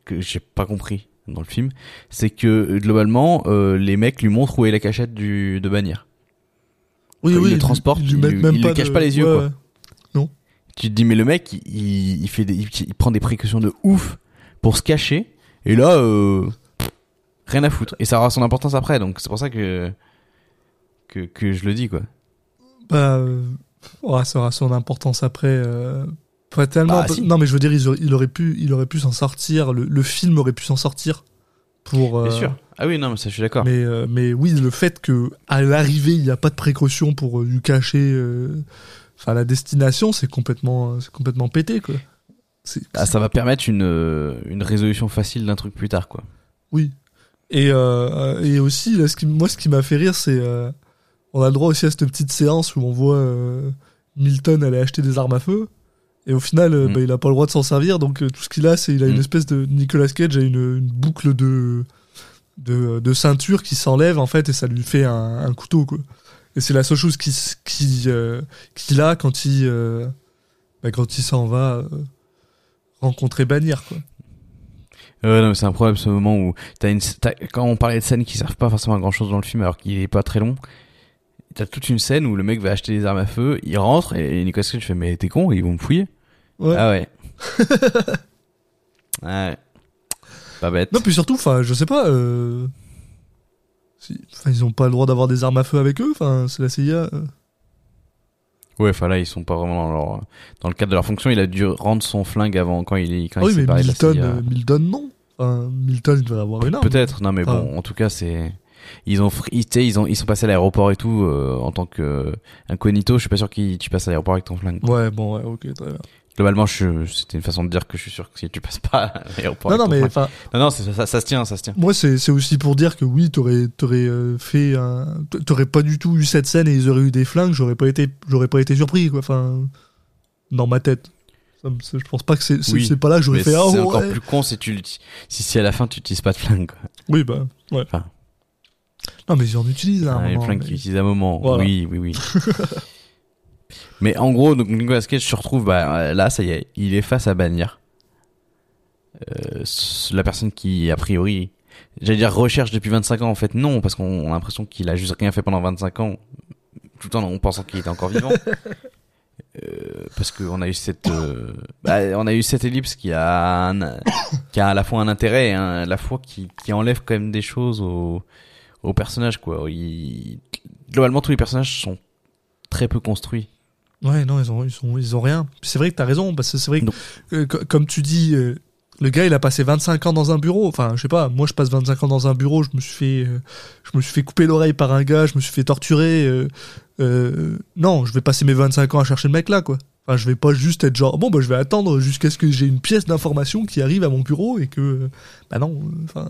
Speaker 5: que j'ai pas compris dans le film, c'est que globalement euh, les mecs lui montrent où est la cachette du, de Banir.
Speaker 1: Oui,
Speaker 5: Quand il
Speaker 1: oui.
Speaker 5: le transporte,
Speaker 1: lui
Speaker 5: il il lui
Speaker 1: pas
Speaker 5: cache
Speaker 1: de-
Speaker 5: pas les yeux,
Speaker 1: ouais,
Speaker 5: quoi. Tu te dis mais le mec il, il fait des, il, il prend des précautions de ouf pour se cacher et là euh, rien à foutre et ça aura son importance après donc c'est pour ça que que que je le dis quoi.
Speaker 1: Bah, euh, ouais, ça aura son importance après. euh, pas tellement.
Speaker 5: Bah, si.
Speaker 1: Non, mais je veux dire, il aurait pu, il aurait pu s'en sortir. Le, le film aurait pu s'en sortir. Pour.
Speaker 5: Bien
Speaker 1: euh,
Speaker 5: sûr. Ah oui non mais ça je suis d'accord.
Speaker 1: Mais, euh, mais oui, le fait que à l'arrivée, il n'y a pas de précaution pour euh, lui cacher. Euh, Enfin, la destination, c'est complètement, c'est complètement pété, quoi.
Speaker 5: Ah, ça va permettre une euh, une résolution facile d'un truc plus tard quoi.
Speaker 1: Oui. Et, euh, et aussi, là, ce qui, moi, ce qui m'a fait rire, c'est. euh, on a le droit aussi à cette petite séance où on voit euh, Milton aller acheter des armes à feu. Et au final, euh,
Speaker 5: Mm.
Speaker 1: bah, il a pas le droit de s'en servir. Donc, euh, tout ce qu'il a, c'est il a une
Speaker 5: Mm.
Speaker 1: espèce de. Nicolas Cage a une, une boucle de, de, de ceinture qui s'enlève, en fait, et ça lui fait un, un couteau, quoi. Et c'est la seule chose qu'il qui, euh, a quand il, euh, bah, quand il s'en va euh, rencontrer Bannière, quoi.
Speaker 5: Euh, non mais c'est un problème ce moment où t'as une quand on parlait de scènes qui servent pas forcément à grand chose dans le film alors qu'il est pas très long. T'as toute une scène où le mec va acheter des armes à feu, il rentre et Nicolas Cage fait mais t'es con ils vont me fouiller.
Speaker 1: Ouais.
Speaker 5: Ah ouais. [laughs] ouais. Pas bête.
Speaker 1: Non, puis surtout, enfin, je sais pas. Euh... Enfin, ils ont pas le droit d'avoir des armes à feu avec eux. Enfin, c'est la CIA. euh.
Speaker 5: Ouais, enfin là, ils sont pas vraiment dans leur, dans le cadre de leur fonction. Il a dû rendre son flingue avant quand il est, quand
Speaker 1: Ah oui,
Speaker 5: il s'est
Speaker 1: mais
Speaker 5: parlé de la
Speaker 1: Milton,
Speaker 5: CIA.
Speaker 1: euh, Milton, non. Enfin, Milton, il devrait avoir une arme.
Speaker 5: Peut-être, non mais
Speaker 1: Enfin-
Speaker 5: bon, en tout cas c'est ils ont ils, ils ont ils sont passés à l'aéroport et tout euh, en tant que euh, incognito. Je suis pas sûr que tu passes à l'aéroport avec ton flingue.
Speaker 1: Ouais, bon, ouais, ok, très bien.
Speaker 5: Globalement, je, c'était une façon de dire que je suis sûr que si tu passes pas à l'aéroport.
Speaker 1: Non, non, mais enfin,
Speaker 5: non, non, c'est- ça, ça, ça se tient, ça se tient.
Speaker 1: moi, c'est c'est aussi pour dire que oui, t'aurais t'aurais euh, fait un. T'aurais pas du tout eu cette scène et ils auraient eu des flingues, j'aurais pas été, j'aurais pas été surpris, quoi. Enfin, dans ma tête. C'est- je pense pas que c'est c'est
Speaker 5: Oui,
Speaker 1: c'est pas là que j'aurais fait.
Speaker 5: c'est
Speaker 1: Ah,
Speaker 5: encore
Speaker 1: ouais.
Speaker 5: plus con si tu si si à la fin tu utilises pas de flingue. Quoi.
Speaker 1: Oui, bah, ouais.
Speaker 5: Enfin.
Speaker 1: Non, mais ils en utilisent à un
Speaker 5: Ah, les
Speaker 1: moment,
Speaker 5: flingues
Speaker 1: mais-
Speaker 5: qu'ils utilisent à un moment.
Speaker 1: Voilà.
Speaker 5: Oui, oui, oui. [laughs] mais en gros, donc Nicolas Cage se retrouve bah, là, ça y est, il est face à bannir. Euh, la personne qui, a priori, j'allais dire recherche depuis 25 ans, en fait non, parce qu'on a l'impression qu'il a juste rien fait pendant 25 ans, tout en pensant qu'il était encore vivant. [laughs] Euh, parce qu'on a eu cette, euh, bah, on a eu cette ellipse qui a, un- qui a à la fois un intérêt un- à la fois qui, qui enlève quand même des choses au, au personnage quoi. Il- globalement, tous les personnages sont très peu construits.
Speaker 1: Ouais, non, ils ont, ils ont, ils ont rien. C'est vrai que t'as raison, parce que c'est vrai que, euh, co- comme tu dis, euh, le gars, il a passé 25 ans dans un bureau. Enfin, je sais pas, moi, je passe 25 ans dans un bureau, je me suis fait, euh, je me suis fait couper l'oreille par un gars, je me suis fait torturer. non, je vais passer mes 25 ans à chercher le mec là, quoi. Enfin, je vais pas juste être genre, bon, bah, je vais attendre jusqu'à ce que j'ai une pièce d'information qui arrive à mon bureau et que, bah non, enfin,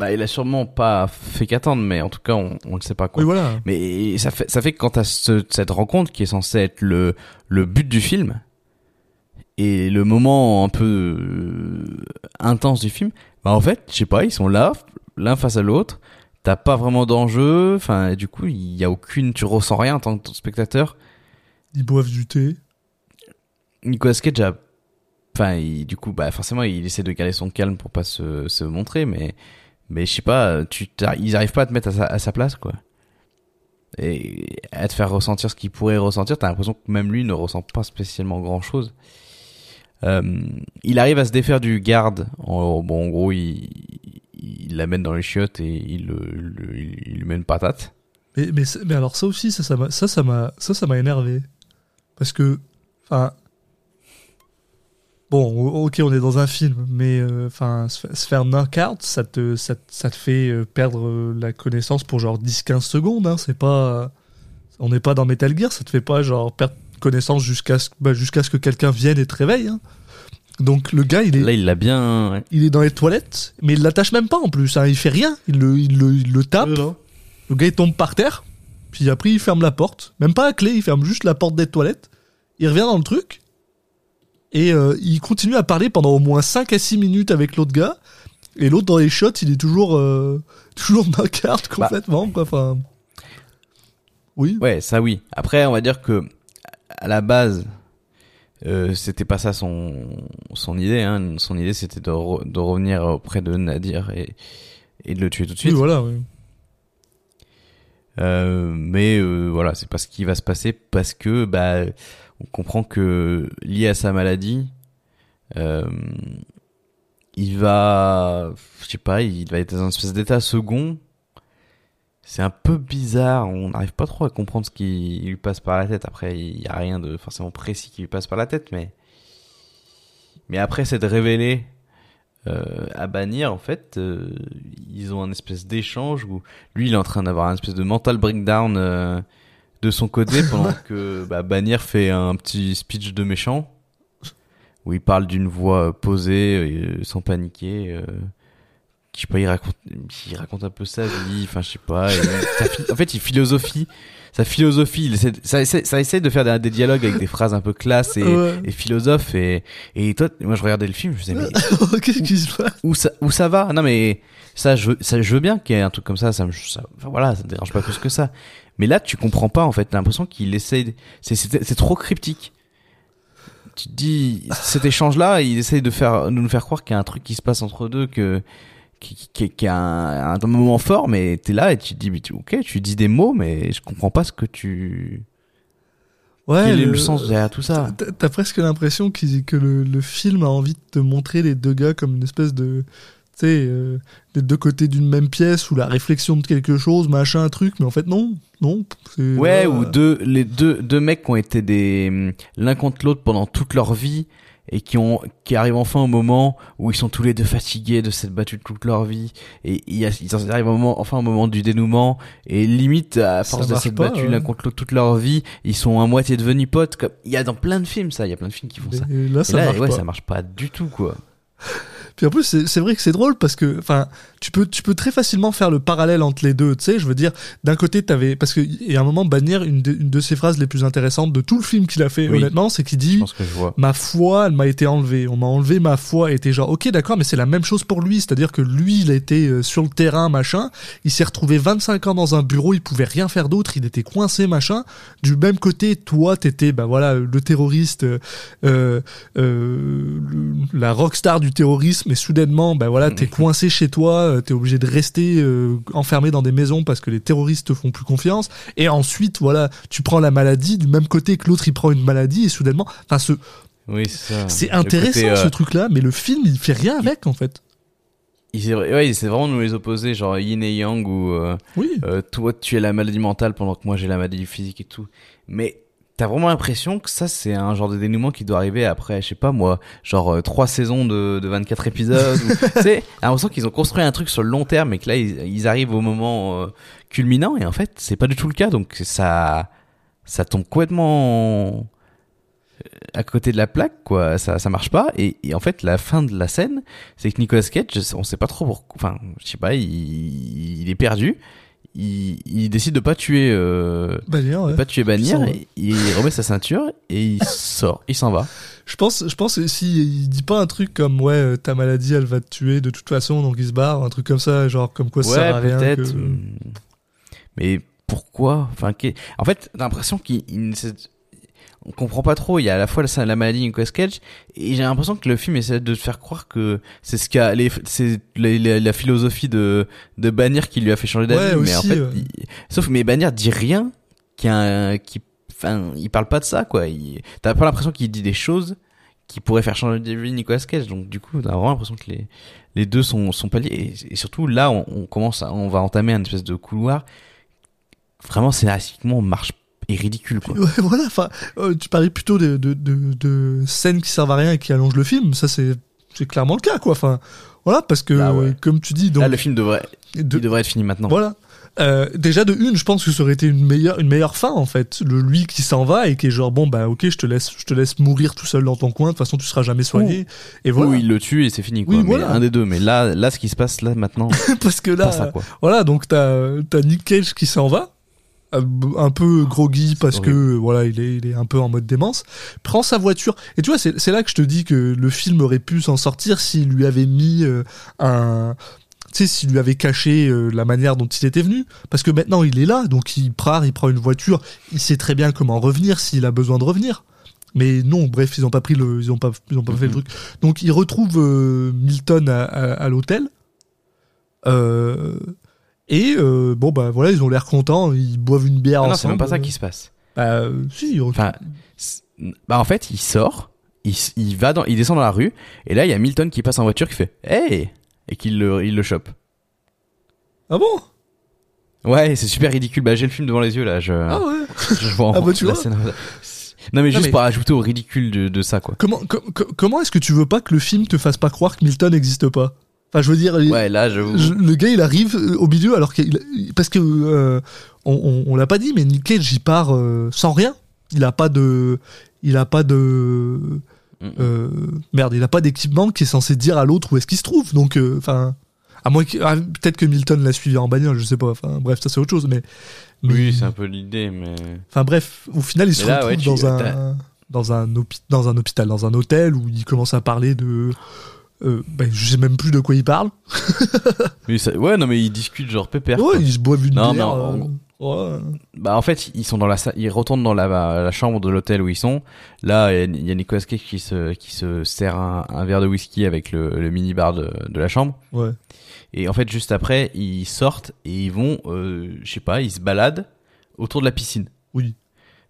Speaker 5: Bah, il a sûrement pas fait qu'attendre, mais en tout cas, on, on le sait pas quoi.
Speaker 1: oui, voilà.
Speaker 5: Mais ça fait, ça fait que quand t'as ce, cette rencontre qui est censée être le, le but du film et le moment un peu euh, intense du film, bah en fait, je sais pas, ils sont là, l'un face à l'autre. T'as pas vraiment d'enjeu. Enfin, du coup, il y a aucune, tu ressens rien en tant que spectateur.
Speaker 1: Ils boivent du thé.
Speaker 5: Nicolas Cage a, enfin, il- du coup, bah forcément, il essaie de garder son calme pour pas se, se montrer, mais, mais je sais pas, tu, ils arrivent pas à te mettre à sa, à sa place, quoi. Et à te faire ressentir ce qu'il pourrait ressentir, t'as l'impression que même lui ne ressent pas spécialement grand chose. Euh, il arrive à se défaire du garde. En, bon, en gros, il, l'amène dans les chiottes et il, le, il lui met une patate.
Speaker 1: Mais, mais, mais alors ça aussi, ça, ça m'a, ça, ça ça, ça énervé. Parce que, enfin, bon, ok, on est dans un film, mais euh, enfin, se, fa- se faire knock-out, ça te, ça, te- ça te fait euh, perdre euh, la connaissance pour genre 10-15 secondes. Hein, c'est pas, on n'est pas dans Metal Gear, ça te fait pas genre perdre connaissance jusqu'à ce, bah, jusqu'à ce que quelqu'un vienne et te réveille. Hein. Donc le gars, il est,
Speaker 5: Là, il l'a bien. ouais.
Speaker 1: il est dans les toilettes, mais il l'attache même pas en plus. Hein, il fait rien, il le, il le, il le tape. Le gars il tombe par terre, puis après il ferme la porte. Même pas à clé, il ferme juste la porte des toilettes. Il revient dans le truc. Et euh, il continue à parler pendant au moins 5 à 6 minutes avec l'autre gars. Et l'autre dans les shots, il est toujours, euh, [laughs] toujours knock-out complètement. quoi. Enfin, oui.
Speaker 5: Ouais, ça oui. Après, on va dire que à la base, euh, c'était pas ça son son idée. Hein. Son idée, c'était de, re- de revenir auprès de Nadir et et de le tuer tout de
Speaker 1: Oui,
Speaker 5: suite.
Speaker 1: voilà. oui.
Speaker 5: Euh, mais euh, voilà, c'est pas ce qui va se passer parce que bah on comprend que lié à sa maladie, euh, il va, je sais pas, il va être dans un espèce d'état second. C'est un peu bizarre, on n'arrive pas trop à comprendre ce qui lui passe par la tête. Après, il y a rien de forcément précis qui lui passe par la tête, mais mais après c'est de révéler euh, à bannir en fait, euh, ils ont un espèce d'échange où lui il est en train d'avoir un espèce de mental breakdown de son côté [laughs] pendant que bah, Bannier fait un petit speech de méchant où il parle d'une voix posée euh, sans paniquer euh, je sais pas il raconte il raconte un peu sa vie enfin je sais pas et sa en fait il philosophie sa philosophie il essaie, ça essaie ça essaie de faire des, des dialogues avec des phrases un peu classe et,
Speaker 1: Ouais.
Speaker 5: et philosophes et et toi moi je regardais le film je me disais mais
Speaker 1: Qu'est-ce qui se passe
Speaker 5: où ça, où ça va? Non mais ça je, veux- ça, je veux bien qu'il y ait un truc comme ça, ça me, ça, enfin, voilà, ça me dérange pas plus que ça. Mais là, tu comprends pas en fait. T'as l'impression qu'il essaye, de- c'est, trop cryptique. Tu te dis, cet échange-là, il essaye de faire, de nous faire croire qu'il y a un truc qui se passe entre deux, que, qui, qui, qui a un, un moment fort, mais t'es là et tu dis, mais tu- ok, tu dis des mots, mais je comprends pas ce que tu,
Speaker 1: Ouais,
Speaker 5: quel est le sens derrière tout ça
Speaker 1: T'as- presque l'impression qu'il- que le, le film a envie de te montrer les deux gars comme une espèce de. Tu sais, euh, des deux côtés d'une même pièce ou la réflexion de quelque chose, machin, truc, mais en fait, non. Non.
Speaker 5: Ouais, ou deux, les deux, deux mecs qui ont été des, l'un contre l'autre pendant toute leur vie et qui ont qui arrivent enfin au moment où ils sont tous les deux fatigués de s'être battus toute leur vie et ils arrivent au moment, enfin au moment du dénouement et limite à force de battus
Speaker 1: ouais.
Speaker 5: l'un contre l'autre toute leur vie ils sont à moitié devenus potes comme il y a dans plein de films ça il y a plein de films qui font ça
Speaker 1: Et là,
Speaker 5: et
Speaker 1: ça
Speaker 5: là
Speaker 1: marche
Speaker 5: ouais
Speaker 1: pas.
Speaker 5: ça marche pas du tout quoi
Speaker 1: Puis en plus, c'est vrai que c'est drôle parce que, enfin, tu peux, tu peux très facilement faire le parallèle entre les deux. Tu sais, je veux dire, d'un côté, t'avais, parce que il y a un moment, Bannière, une de, une de ses phrases les plus intéressantes de tout le film qu'il a fait,
Speaker 5: Oui.
Speaker 1: honnêtement, c'est qu'il dit.
Speaker 5: pense que je vois
Speaker 1: Ma foi, elle m'a été enlevée. On m'a enlevé ma foi. Et était genre, ok, d'accord, mais c'est la même chose pour lui. C'est-à-dire que lui, il était euh, sur le terrain, machin. Il s'est retrouvé 25 ans dans un bureau. Il pouvait rien faire d'autre. Il était coincé, machin. Du même côté, toi, t'étais, bah voilà, le terroriste, euh, euh, euh, le- la rockstar du terrorisme. Et soudainement, bah voilà, t'es coincé chez toi. Euh, T'es obligé de rester euh, enfermé dans des maisons parce que les terroristes te font plus confiance. Et ensuite, voilà, tu prends la maladie du même côté que l'autre, il prend une maladie. Et soudainement, enfin, ce,
Speaker 5: oui c'est
Speaker 1: intéressant
Speaker 5: côté, euh,
Speaker 1: ce truc-là, mais le film il fait rien avec en fait.
Speaker 5: il c'est vrai- ouais c'est vraiment nous les opposés genre yin et yang ou euh,
Speaker 1: Oui.
Speaker 5: euh, toi tu as la maladie mentale pendant que moi j'ai la maladie physique et tout. Mais t'as vraiment l'impression que ça c'est un genre de dénouement qui doit arriver après, je sais pas moi, genre euh, trois saisons de, de 24 épisodes. [laughs] tu sais, t'as l'impression qu'ils ont construit un truc sur le long terme et que là ils, ils arrivent au moment euh, culminant et en fait c'est pas du tout le cas donc ça ça tombe complètement euh, à côté de la plaque quoi ça ça marche pas et, et en fait la fin de la scène c'est que Nicolas Cage on sait pas trop pourquoi enfin je sais pas il, il est perdu il, il décide de pas tuer euh,
Speaker 1: ouais.
Speaker 5: de pas tuer et il [laughs] remet sa ceinture et il sort il s'en va
Speaker 1: Je pense, je pense si il dit pas un truc comme ouais euh, ta maladie elle va te tuer de toute façon donc il se barre, un truc comme ça, genre comme quoi ça sert à
Speaker 5: ouais
Speaker 1: rien. que-
Speaker 5: hum. mais pourquoi? Enfin en fait t'as l'impression qu'il il ne sait- on comprend pas trop. Il y a à la fois la, la maladie Nicolas Cage et j'ai l'impression que le film essaie de te faire croire que c'est ce qu'a les c'est la, la- la philosophie de de Bannier qui lui a fait changer d'avis.
Speaker 1: Ouais,
Speaker 5: mais en fait il- sauf mais Bannier dit rien qui a un- qui enfin il parle pas de ça quoi. T'as pas l'impression qu'il dit des choses qui pourraient faire changer d'avis Nicolas Cage. Donc du coup t'as vraiment l'impression que les les deux sont sont pas liés et, et surtout là on, on commence à, on va entamer un espèce de couloir. Vraiment scénaristiquement marche est ridicule quoi [laughs]
Speaker 1: Ouais, voilà, enfin, euh, tu parlais plutôt de, de, de, de scènes qui servent à rien et qui allongent le film. Ça, c'est, clairement le cas, quoi. Enfin, voilà, parce que,
Speaker 5: Là, ouais.
Speaker 1: euh, comme tu dis, donc,
Speaker 5: là le film devrait
Speaker 1: de-
Speaker 5: il devrait être fini maintenant
Speaker 1: Voilà. Euh, déjà de une, je pense que ça aurait été une meilleure, une meilleure fin en fait. Le lui qui s'en va et qui est genre bon bah ok, je te laisse, je te laisse mourir tout seul dans ton coin. De toute façon, tu seras jamais soigné. Et voilà.
Speaker 5: Ou il le tue et c'est fini quoi
Speaker 1: Oui,
Speaker 5: mais
Speaker 1: voilà.
Speaker 5: un des deux mais là là ce qui se passe là maintenant [laughs]
Speaker 1: Parce que là,
Speaker 5: ça
Speaker 1: voilà, donc t'as t'as Nick Cage qui s'en va. Un peu groggy parce que
Speaker 5: horrible.
Speaker 1: voilà il est, il est un peu en mode démence prend sa voiture. Et tu vois c'est c'est là que je te dis que le film aurait pu s'en sortir s'il lui avait mis euh, un tu sais s'il lui avait caché euh, la manière dont il était venu. Parce que maintenant il est là donc il part il prend une voiture il sait très bien comment revenir s'il a besoin de revenir. Mais non bref ils ont pas pris le ils ont pas ils ont pas fait le
Speaker 5: Mhm.
Speaker 1: truc. Donc il retrouve euh, Milton à, à, à l'hôtel. Euh, et euh, bon bah voilà ils ont l'air contents ils boivent une bière
Speaker 5: Ah non
Speaker 1: ensemble.
Speaker 5: c'est même pas ça qui se passe.
Speaker 1: Bah, si
Speaker 5: enfin bah en fait il sort il, il va dans il descend dans la rue et là il y a Milton qui passe en voiture qui fait hey! Et qu'il le il le chope.
Speaker 1: Ah bon?
Speaker 5: Ouais c'est super ridicule. Bah j'ai le film devant les yeux là je
Speaker 1: ah ouais?
Speaker 5: je vois
Speaker 1: Ah bah, tu vois.
Speaker 5: scène. non mais juste
Speaker 1: mais-
Speaker 5: pour ajouter au ridicule de, de ça quoi.
Speaker 1: Comment co- co- comment est-ce que tu veux pas que le film te fasse pas croire que Milton n'existe pas? Enfin je veux dire il-
Speaker 5: ouais là je
Speaker 1: je- le gars il arrive euh, au milieu alors qu'il parce que euh, on, on, on l'a pas dit mais Nick Cage il part euh, sans rien. Il a pas de il a pas de euh, merde il a pas d'équipement qui est censé dire à l'autre où est-ce qu'il se trouve. Donc euh, enfin à moins que ah, peut-être que Milton l'a suivi en bagnole je sais pas. Enfin bref ça c'est autre chose mais, mais-
Speaker 5: oui c'est un peu l'idée mais
Speaker 1: enfin bref au final il se
Speaker 5: là,
Speaker 1: retrouve
Speaker 5: ouais,
Speaker 1: dans un dans un dans un hôpital dans un hôtel où il commence à parler de euh, ben, je sais même plus de quoi il parle [laughs]
Speaker 5: oui ça- ouais non mais ils discutent genre pépère
Speaker 1: ouais
Speaker 5: quoi.
Speaker 1: ils se boivent une
Speaker 5: Non,
Speaker 1: bière
Speaker 5: en-
Speaker 1: euh, ouais.
Speaker 5: Bah en fait ils sont dans la ils retournent dans la, la chambre de l'hôtel où ils sont. Là il y a- Nicolas Cage qui se qui se sert un, un verre de whisky avec le, le mini bar de, de la chambre.
Speaker 1: ouais
Speaker 5: Et en fait juste après ils sortent et ils vont, euh, je sais pas, ils se baladent autour de la piscine.
Speaker 1: Oui.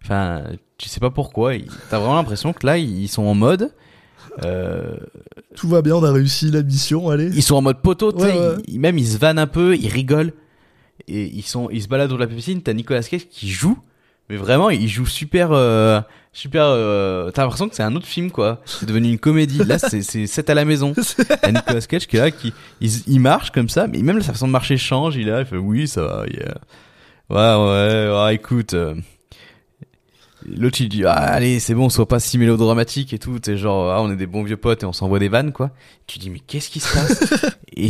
Speaker 5: Enfin tu sais pas pourquoi. ils- T'as vraiment l'impression que là ils sont en mode, euh,
Speaker 1: tout va bien, on a réussi la mission, allez.
Speaker 5: ils sont en mode poteau. tu sais,
Speaker 1: Ouais, ouais.
Speaker 5: ils- même ils se vannent un peu, ils rigolent et ils sont ils se baladent de la piscine. T'as Nicolas Cage qui joue Mais vraiment, il joue super, euh, super. Euh, T'as l'impression que c'est un autre film, quoi. C'est devenu une comédie. Là, [laughs] c'est c'est 7 à la maison. A Nicolas Cage qui est là, qui il, il marche comme ça, mais même sa façon de marcher change. Il est là, il fait oui, ça va. yeah. Ouais, ouais, ouais, écoute. L'autre il dit ah, allez c'est bon sois pas si mélodramatique et tout. T'es genre ah on est des bons vieux potes et on s'envoie des vannes quoi. Tu dis mais qu'est-ce qui se passe? [laughs] Et,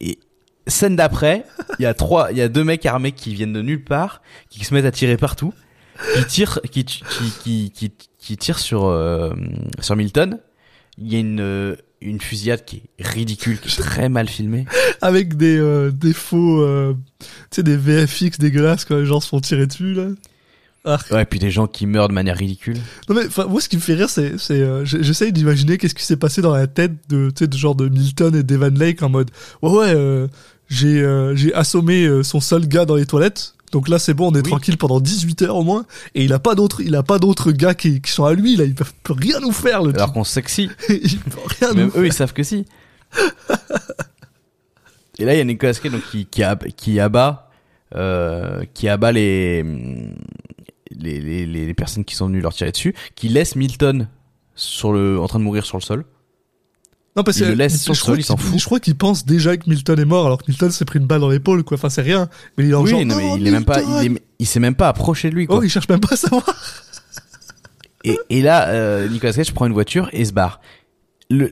Speaker 5: et scène d'après il y a trois il y a deux mecs armés qui viennent de nulle part qui se mettent à tirer partout qui tirent qui qui qui qui, qui tirent sur euh, sur Milton. Il y a une euh, une fusillade qui est ridicule qui est [laughs] très mal filmée.
Speaker 1: Avec des, euh, des faux, euh, tu sais, des VFX dégueulasses quand les gens se font tirer dessus, là. Ah.
Speaker 5: ouais puis des gens qui meurent de manière ridicule
Speaker 1: Non mais moi ce qui me fait rire c'est c'est euh, j'essaye d'imaginer qu'est-ce qui s'est passé dans la tête de tu sais de genre de Milton et d'Evan Lake en mode ouais ouais euh, j'ai euh, j'ai assommé euh, son seul gars dans les toilettes donc là c'est bon on est
Speaker 5: Oui.
Speaker 1: tranquille pendant 18 heures au moins et il a pas d'autres il a pas d'autres gars qui, qui sont à lui là il peut, peut rien nous faire le
Speaker 5: alors qu'on sait que si
Speaker 1: type. [laughs] il peut rien
Speaker 5: Même
Speaker 1: nous
Speaker 5: eux, ils savent que si. Et là, il y a Nicolas Cage donc, qui, qui, ab- qui abat, euh, qui abat les, les, les, les personnes qui sont venues leur tirer dessus, qui laisse Milton sur le, en train de mourir sur le sol.
Speaker 1: non parce
Speaker 5: il
Speaker 1: que
Speaker 5: le laisse sur le sol, il s'en fout.
Speaker 1: je crois qu'il pense déjà que Milton est mort alors que Milton s'est pris une balle dans l'épaule quoi enfin c'est rien mais il est en
Speaker 5: oui,
Speaker 1: genre
Speaker 5: non, mais
Speaker 1: non,
Speaker 5: il est même pas,
Speaker 1: Milton
Speaker 5: il, est, il s'est même pas approché de lui, quoi.
Speaker 1: oh il cherche même pas à savoir [laughs]
Speaker 5: Et, et là, euh, Nicolas Cage prend une voiture et se barre. Le,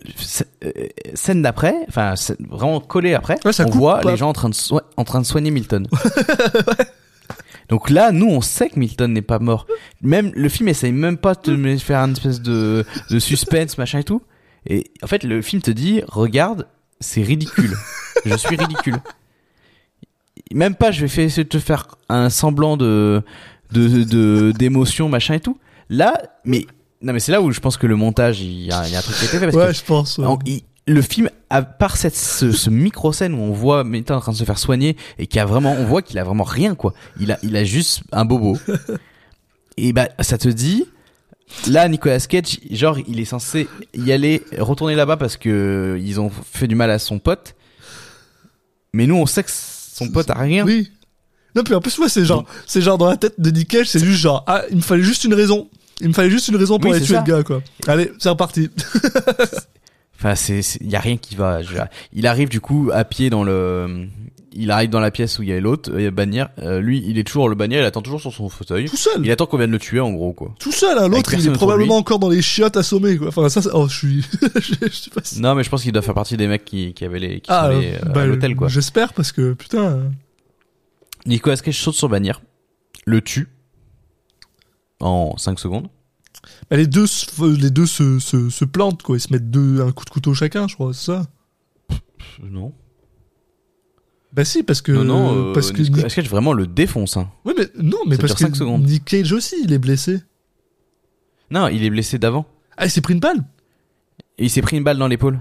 Speaker 5: euh, scène d'après, enfin vraiment collé après,
Speaker 1: Ouais,
Speaker 5: on
Speaker 1: coupe
Speaker 5: voit
Speaker 1: pas.
Speaker 5: les gens en train de en train de soigner Milton. [laughs] [laughs] Donc là, nous, on sait que Milton n'est pas mort. Même le film essaye même pas de me faire une espèce de, de suspense, machin et tout. Et en fait, le film te dit, regarde, c'est ridicule. Je suis ridicule. Même pas, je vais faire- essayer de te faire un semblant de de de- d'émotion, machin et tout. Là, mais non, mais c'est là où je pense que le montage, il y a, il y a un truc qui a été fait parce
Speaker 1: ouais
Speaker 5: que
Speaker 1: je pense ouais.
Speaker 5: il- le film, à part cette, ce, ce micro scène où on voit Milton en train de se faire soigner et qui a vraiment, on voit qu'il a vraiment rien quoi. Il a, il a juste un bobo. [laughs] et bah, ça te dit, là, Nicolas Cage, genre, il est censé y aller, retourner là-bas parce que ils ont fait du mal à son pote. Mais nous, on sait que son pote a rien.
Speaker 1: Oui. Non, puis en plus, moi, c'est genre, c'est genre dans la tête de Nick Cage, c'est juste genre, ah, il me fallait juste une raison. Il me fallait juste une raison pour
Speaker 5: Oui,
Speaker 1: aller tuer
Speaker 5: ça.
Speaker 1: le gars, quoi. Allez, c'est reparti. [laughs]
Speaker 5: Enfin, c'est, c'est- y a rien qui va. Je- il arrive du coup à pied dans le, il arrive dans la pièce où il y a l'autre, il y a Bannière. Euh, lui, il est toujours le Bannière, il attend toujours sur son fauteuil.
Speaker 1: Tout seul.
Speaker 5: Il attend qu'on vienne le tuer en gros quoi.
Speaker 1: Tout seul, hein. L'autre, il est probablement encore dans les chiottes assommés, quoi. Enfin, ça, oh, je suis, [laughs] je, sais pas si.
Speaker 5: Non, mais je pense qu'il doit faire partie des mecs qui, qui avaient les, qui
Speaker 1: Ah,
Speaker 5: sont allés, euh,
Speaker 1: bah,
Speaker 5: à l'hôtel quoi.
Speaker 1: J'espère parce que, putain. euh,
Speaker 5: Nicolas Cage saute sur Bannière, le tue en 5 secondes.
Speaker 1: Les deux, se- les deux se, se, se plantent, quoi. Ils se mettent deux, un coup de couteau chacun, je crois, c'est ça?
Speaker 5: Non.
Speaker 1: Bah si, parce que.
Speaker 5: non, non. Euh,
Speaker 1: parce que Nick-
Speaker 5: Cage vraiment le défonce. Hein.
Speaker 1: Oui, mais non, mais
Speaker 5: Ça
Speaker 1: parce que
Speaker 5: secondes.
Speaker 1: Nick Cage aussi, il est blessé.
Speaker 5: Non, il est blessé d'avant.
Speaker 1: Ah, il s'est pris une balle?
Speaker 5: Et il s'est pris une balle dans l'épaule.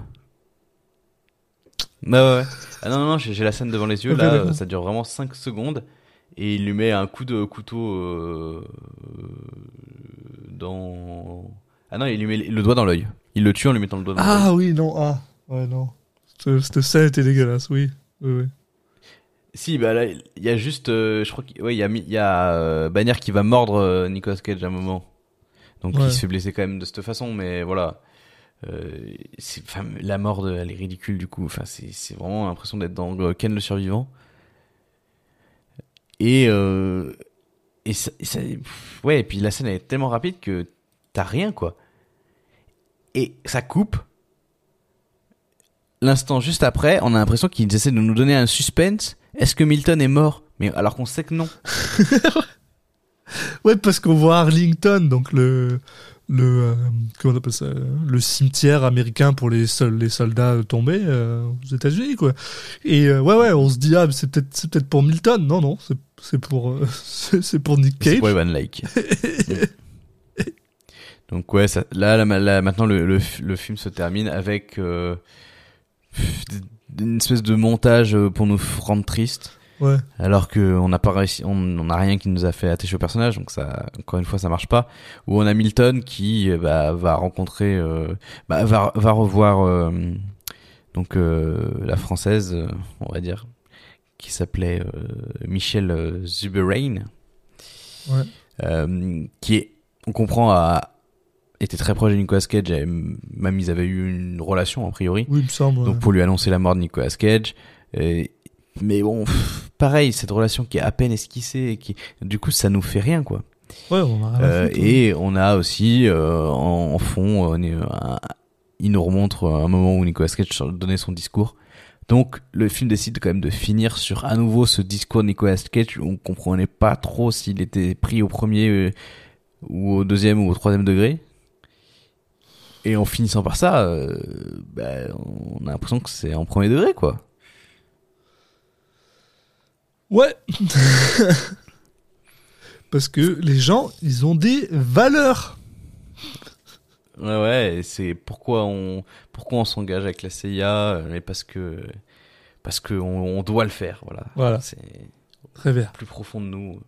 Speaker 5: Bah ouais, ouais. Ah non, non, non, j'ai la scène devant les yeux. Là, euh, ça dure vraiment 5 secondes. Et il lui met un coup de couteau euh, dans... Ah non, il lui met le doigt dans l'œil. Il le tue en lui mettant le doigt dans l'œil.
Speaker 1: Ah oui, non, ah. Ouais, non. Cette, scène était dégueulasse, oui. Oui, oui.
Speaker 5: Si, bah là, il y a juste... euh, je crois qu'il ouais, y a, y a euh, Bannière qui va mordre euh, Nicolas Cage à un moment. Donc
Speaker 1: Ouais.
Speaker 5: il se fait blesser quand même de cette façon, mais voilà. Euh, c'est- la mort, de, elle est ridicule du coup. Enfin, c'est c'est vraiment l'impression d'être dans euh, Ken le survivant. Et, euh, et, ouais, et puis la scène est tellement rapide que t'as rien quoi. Et ça coupe. L'instant juste après, on a l'impression qu'ils essaient de nous donner un suspense. Est-ce que Milton est mort? Mais alors qu'on sait que non. [laughs]
Speaker 1: Ouais, parce qu'on voit Arlington, donc le le euh, comment on appelle ça, le cimetière américain pour les sol- les soldats tombés euh, aux États-Unis, quoi. Et euh, ouais, ouais, on se dit ah, c'est peut-être c'est peut-être pour Milton, non, non, c'est c'est pour [laughs] c'est c'est pour Nick
Speaker 5: C'est
Speaker 1: Cage.
Speaker 5: pour Evan Lake. [laughs] Donc ouais, ça, là, là, là, maintenant le, le, le film se termine avec une espèce de montage pour nous rendre tristes.
Speaker 1: Ouais.
Speaker 5: alors que on n'a pas réussi, on n'a rien qui nous a fait attacher au personnage, donc ça, encore une fois, ça marche pas. Où on a Milton qui euh, bah, va rencontrer, euh, bah, va, va revoir euh, donc euh, la française, euh, on va dire, qui s'appelait euh, Michelle euh, Zuberain.
Speaker 1: Ouais.
Speaker 5: euh, qui est, on comprend, a été très proche de Nicolas Cage, même ils avaient eu une relation a priori.
Speaker 1: Oui, il me semble. ouais.
Speaker 5: Donc pour lui annoncer la mort de Nicolas Cage. Et- mais bon, pff, pareil, cette relation qui est à peine esquissée, et qui, du coup, ça nous fait rien, quoi.
Speaker 1: Ouais, on a
Speaker 5: Euh, et on a aussi euh, en, en fond, euh, un- il nous remontre un moment où Nicolas Cage donnait son discours. Donc le film décide quand même de finir sur à nouveau ce discours de Nicolas Cage où on comprenait pas trop s'il était pris au premier euh, ou au deuxième ou au troisième degré. Et en finissant par ça, euh, bah, on a l'impression que c'est en premier degré quoi.
Speaker 1: Ouais. [laughs] Parce que les gens, ils ont des valeurs.
Speaker 5: Ouais ouais, c'est pourquoi on pourquoi on s'engage avec la CIA, euh, mais parce que parce que on, on doit le faire, voilà.
Speaker 1: Voilà.
Speaker 5: C'est
Speaker 1: Très bien.
Speaker 5: plus profond de nous.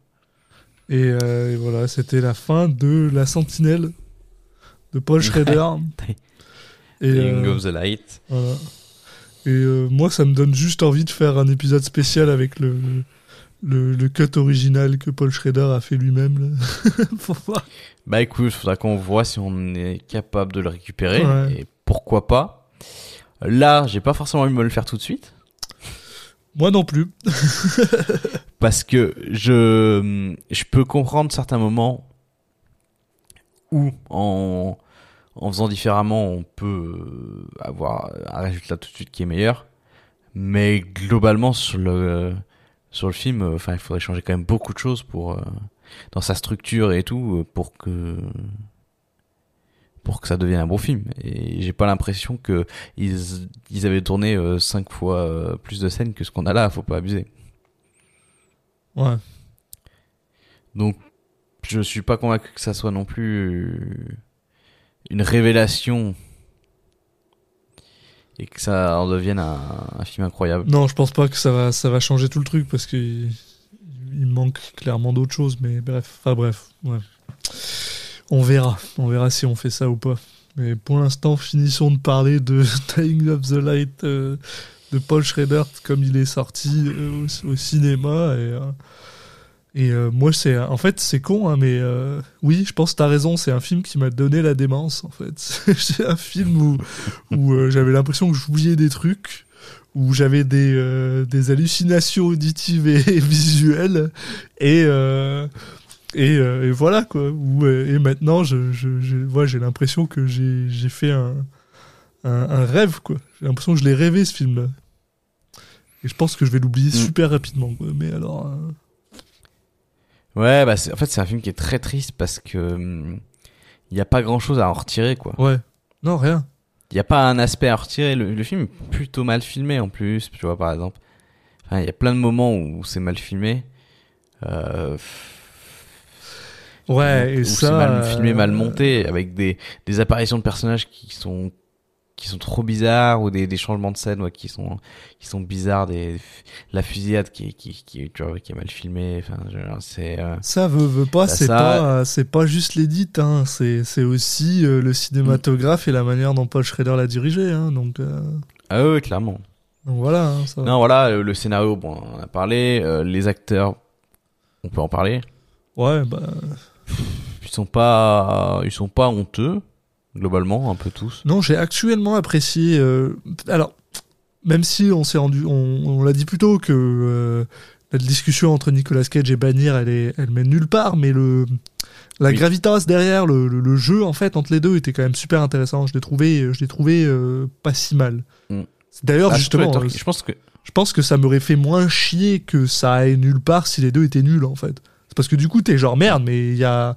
Speaker 1: Et, euh, et voilà, c'était la fin de La Sentinelle de Paul [laughs] Schrader. et,
Speaker 5: Ring
Speaker 1: euh,
Speaker 5: of the Light.
Speaker 1: voilà. Et euh, moi, ça me donne juste envie de faire un épisode spécial avec le, le, le cut original que Paul Schrader a fait lui-même. là. [laughs] Pour voir.
Speaker 5: Bah écoute, faudra qu'on voit si on est capable de le récupérer
Speaker 1: Ouais.
Speaker 5: et pourquoi pas. Là, j'ai pas forcément envie de me le faire tout de suite
Speaker 1: Moi non plus. [laughs] [laughs]
Speaker 5: parce que je je peux comprendre certains moments où en en faisant différemment, on peut euh, avoir un résultat tout de suite qui est meilleur. Mais globalement sur le sur le film, euh, enfin, il faudrait changer quand même beaucoup de choses pour euh, dans sa structure et tout pour que pour que ça devienne un bon film. Et j'ai pas l'impression que ils ils avaient tourné euh, cinq fois euh, plus de scènes que ce qu'on a là. Faut pas abuser.
Speaker 1: Ouais.
Speaker 5: Donc, je suis pas convaincu que ça soit non plus une révélation et que ça en devienne un, film incroyable.
Speaker 1: Non, je pense pas que ça va, ça va changer tout le truc parce qu'il il manque clairement d'autres choses. Mais bref, enfin bref, ouais. On verra, on verra si on fait ça ou pas. Mais pour l'instant, finissons de parler de [laughs] Dying of the Light euh, de Paul Schrader comme il est sorti euh, au, au cinéma. Et, euh, et euh, moi, c'est en fait c'est con, hein, mais euh, oui, je pense que t'as raison. C'est un film qui m'a donné la démence. En fait, [laughs] c'est un film où où euh, j'avais l'impression que j'oubliais des trucs où j'avais des, des hallucinations auditives et, visuelles et et, et voilà quoi où, et maintenant je, je, je ouais, j'ai l'impression que j'ai j'ai fait un, un, un rêve quoi j'ai l'impression que je l'ai rêvé ce film là et je pense que je vais l'oublier
Speaker 5: Mm.
Speaker 1: super rapidement quoi. mais alors
Speaker 5: Ouais, bah en fait c'est un film qui est très triste parce que hum, il y a pas grand chose à en retirer quoi.
Speaker 1: ouais non rien
Speaker 5: Il y a pas un aspect à retirer. Le, le film est plutôt mal filmé en plus, tu vois par exemple. Enfin, il y a plein de moments où c'est mal filmé. Euh,
Speaker 1: ouais et
Speaker 5: où
Speaker 1: ça
Speaker 5: c'est mal filmé,
Speaker 1: euh,
Speaker 5: mal monté, avec des, des apparitions de personnages qui sont qui sont trop bizarres ou des, des changements de scène ouais, qui sont qui sont bizarres des la fusillade qui qui qui tu vois qui est mal filmée enfin c'est euh,
Speaker 1: Ça veut, veut pas, c'est pas, c'est pas juste l'édit, hein. c'est, c'est aussi euh, le cinématographe et la manière dont Paul Schrader l'a dirigé, hein. donc, euh,
Speaker 5: ah ouais clairement
Speaker 1: donc voilà. hein, ça.
Speaker 5: non voilà le, le scénario bon on en a parlé les acteurs on peut en parler
Speaker 1: Ouais, bah,
Speaker 5: ils sont pas ils sont pas honteux globalement un peu tous
Speaker 1: non, j'ai actuellement apprécié. euh, alors, même si on s'est rendu, on, on l'a dit plus tôt que euh, la discussion entre Nicolas Cage et Bannier, elle est, elle mène nulle part, mais le, la
Speaker 5: Oui.
Speaker 1: gravitas derrière le, le, le jeu en fait entre les deux était quand même super intéressant. Je l'ai trouvé, je l'ai trouvé euh, pas si mal.
Speaker 5: Mm.
Speaker 1: D'ailleurs,
Speaker 5: Ah,
Speaker 1: justement,
Speaker 5: je pense que
Speaker 1: je pense que ça m'aurait fait moins chier que ça aille nulle part si les deux étaient nuls en fait. C'est parce que du coup t'es genre merde, mais il y a,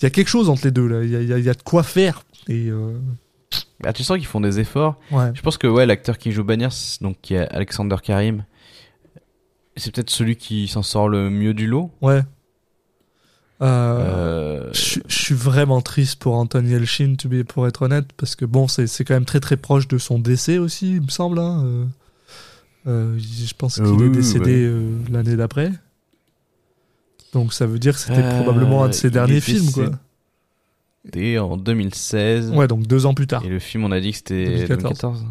Speaker 1: il y a quelque chose entre les deux là. Il y a, il y a- y a de quoi faire. Et euh,
Speaker 5: bah, tu sens qu'ils font des efforts
Speaker 1: ouais.
Speaker 5: Je pense que ouais, l'acteur qui joue Bannier, c'est- donc qui est Alexander Karim, c'est peut-être celui qui s'en sort le mieux du lot.
Speaker 1: Ouais. Euh,
Speaker 5: Euh,
Speaker 1: je suis- je suis vraiment triste pour Anthony Elchin, to be- pour être honnête, parce que bon, c'est c'est quand même très très proche de son décès aussi, il me semble. hein, euh. Je pense qu'il
Speaker 5: oui,
Speaker 1: est décédé
Speaker 5: ouais.
Speaker 1: l'année d'après. Donc ça veut dire que c'était probablement un de ses derniers films, quoi.
Speaker 5: C'était en 2016.
Speaker 1: Ouais, donc deux ans plus tard.
Speaker 5: Et le film, on a dit que c'était
Speaker 1: 2014.
Speaker 5: 2014.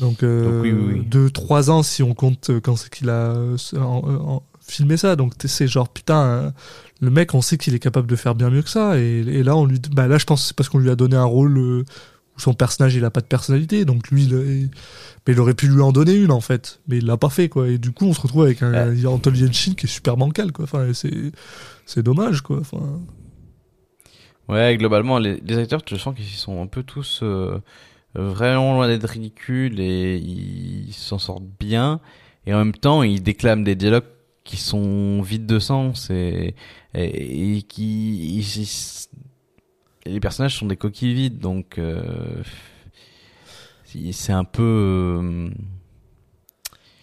Speaker 1: Donc, euh,
Speaker 5: Donc oui, oui, oui.
Speaker 1: deux, trois ans si on compte euh, quand c'est qu'il a, euh, en- en- filmer ça. Donc c'est genre putain, euh, le mec, on sait qu'il est capable de faire bien mieux que ça. Et, et là, on lui, bah là, je pense que c'est parce qu'on lui a donné un rôle euh, où son personnage il a pas de personnalité. Donc lui, il, il- mais il aurait pu lui en donner une en fait, mais il l'a pas fait quoi. Et du coup, on se retrouve avec un Anthony Yelchin qui est super bancal quoi. Enfin, c'est c'est dommage quoi. Enfin,
Speaker 5: Ouais, globalement, les, les acteurs, je sens qu'ils sont un peu tous euh, vraiment loin d'être ridicules et ils s'en sortent bien. Et en même temps, ils déclament des dialogues qui sont vides de sens et, et, et qui... ils- ils- les personnages sont des coquilles vides, donc euh, c'est un peu... euh,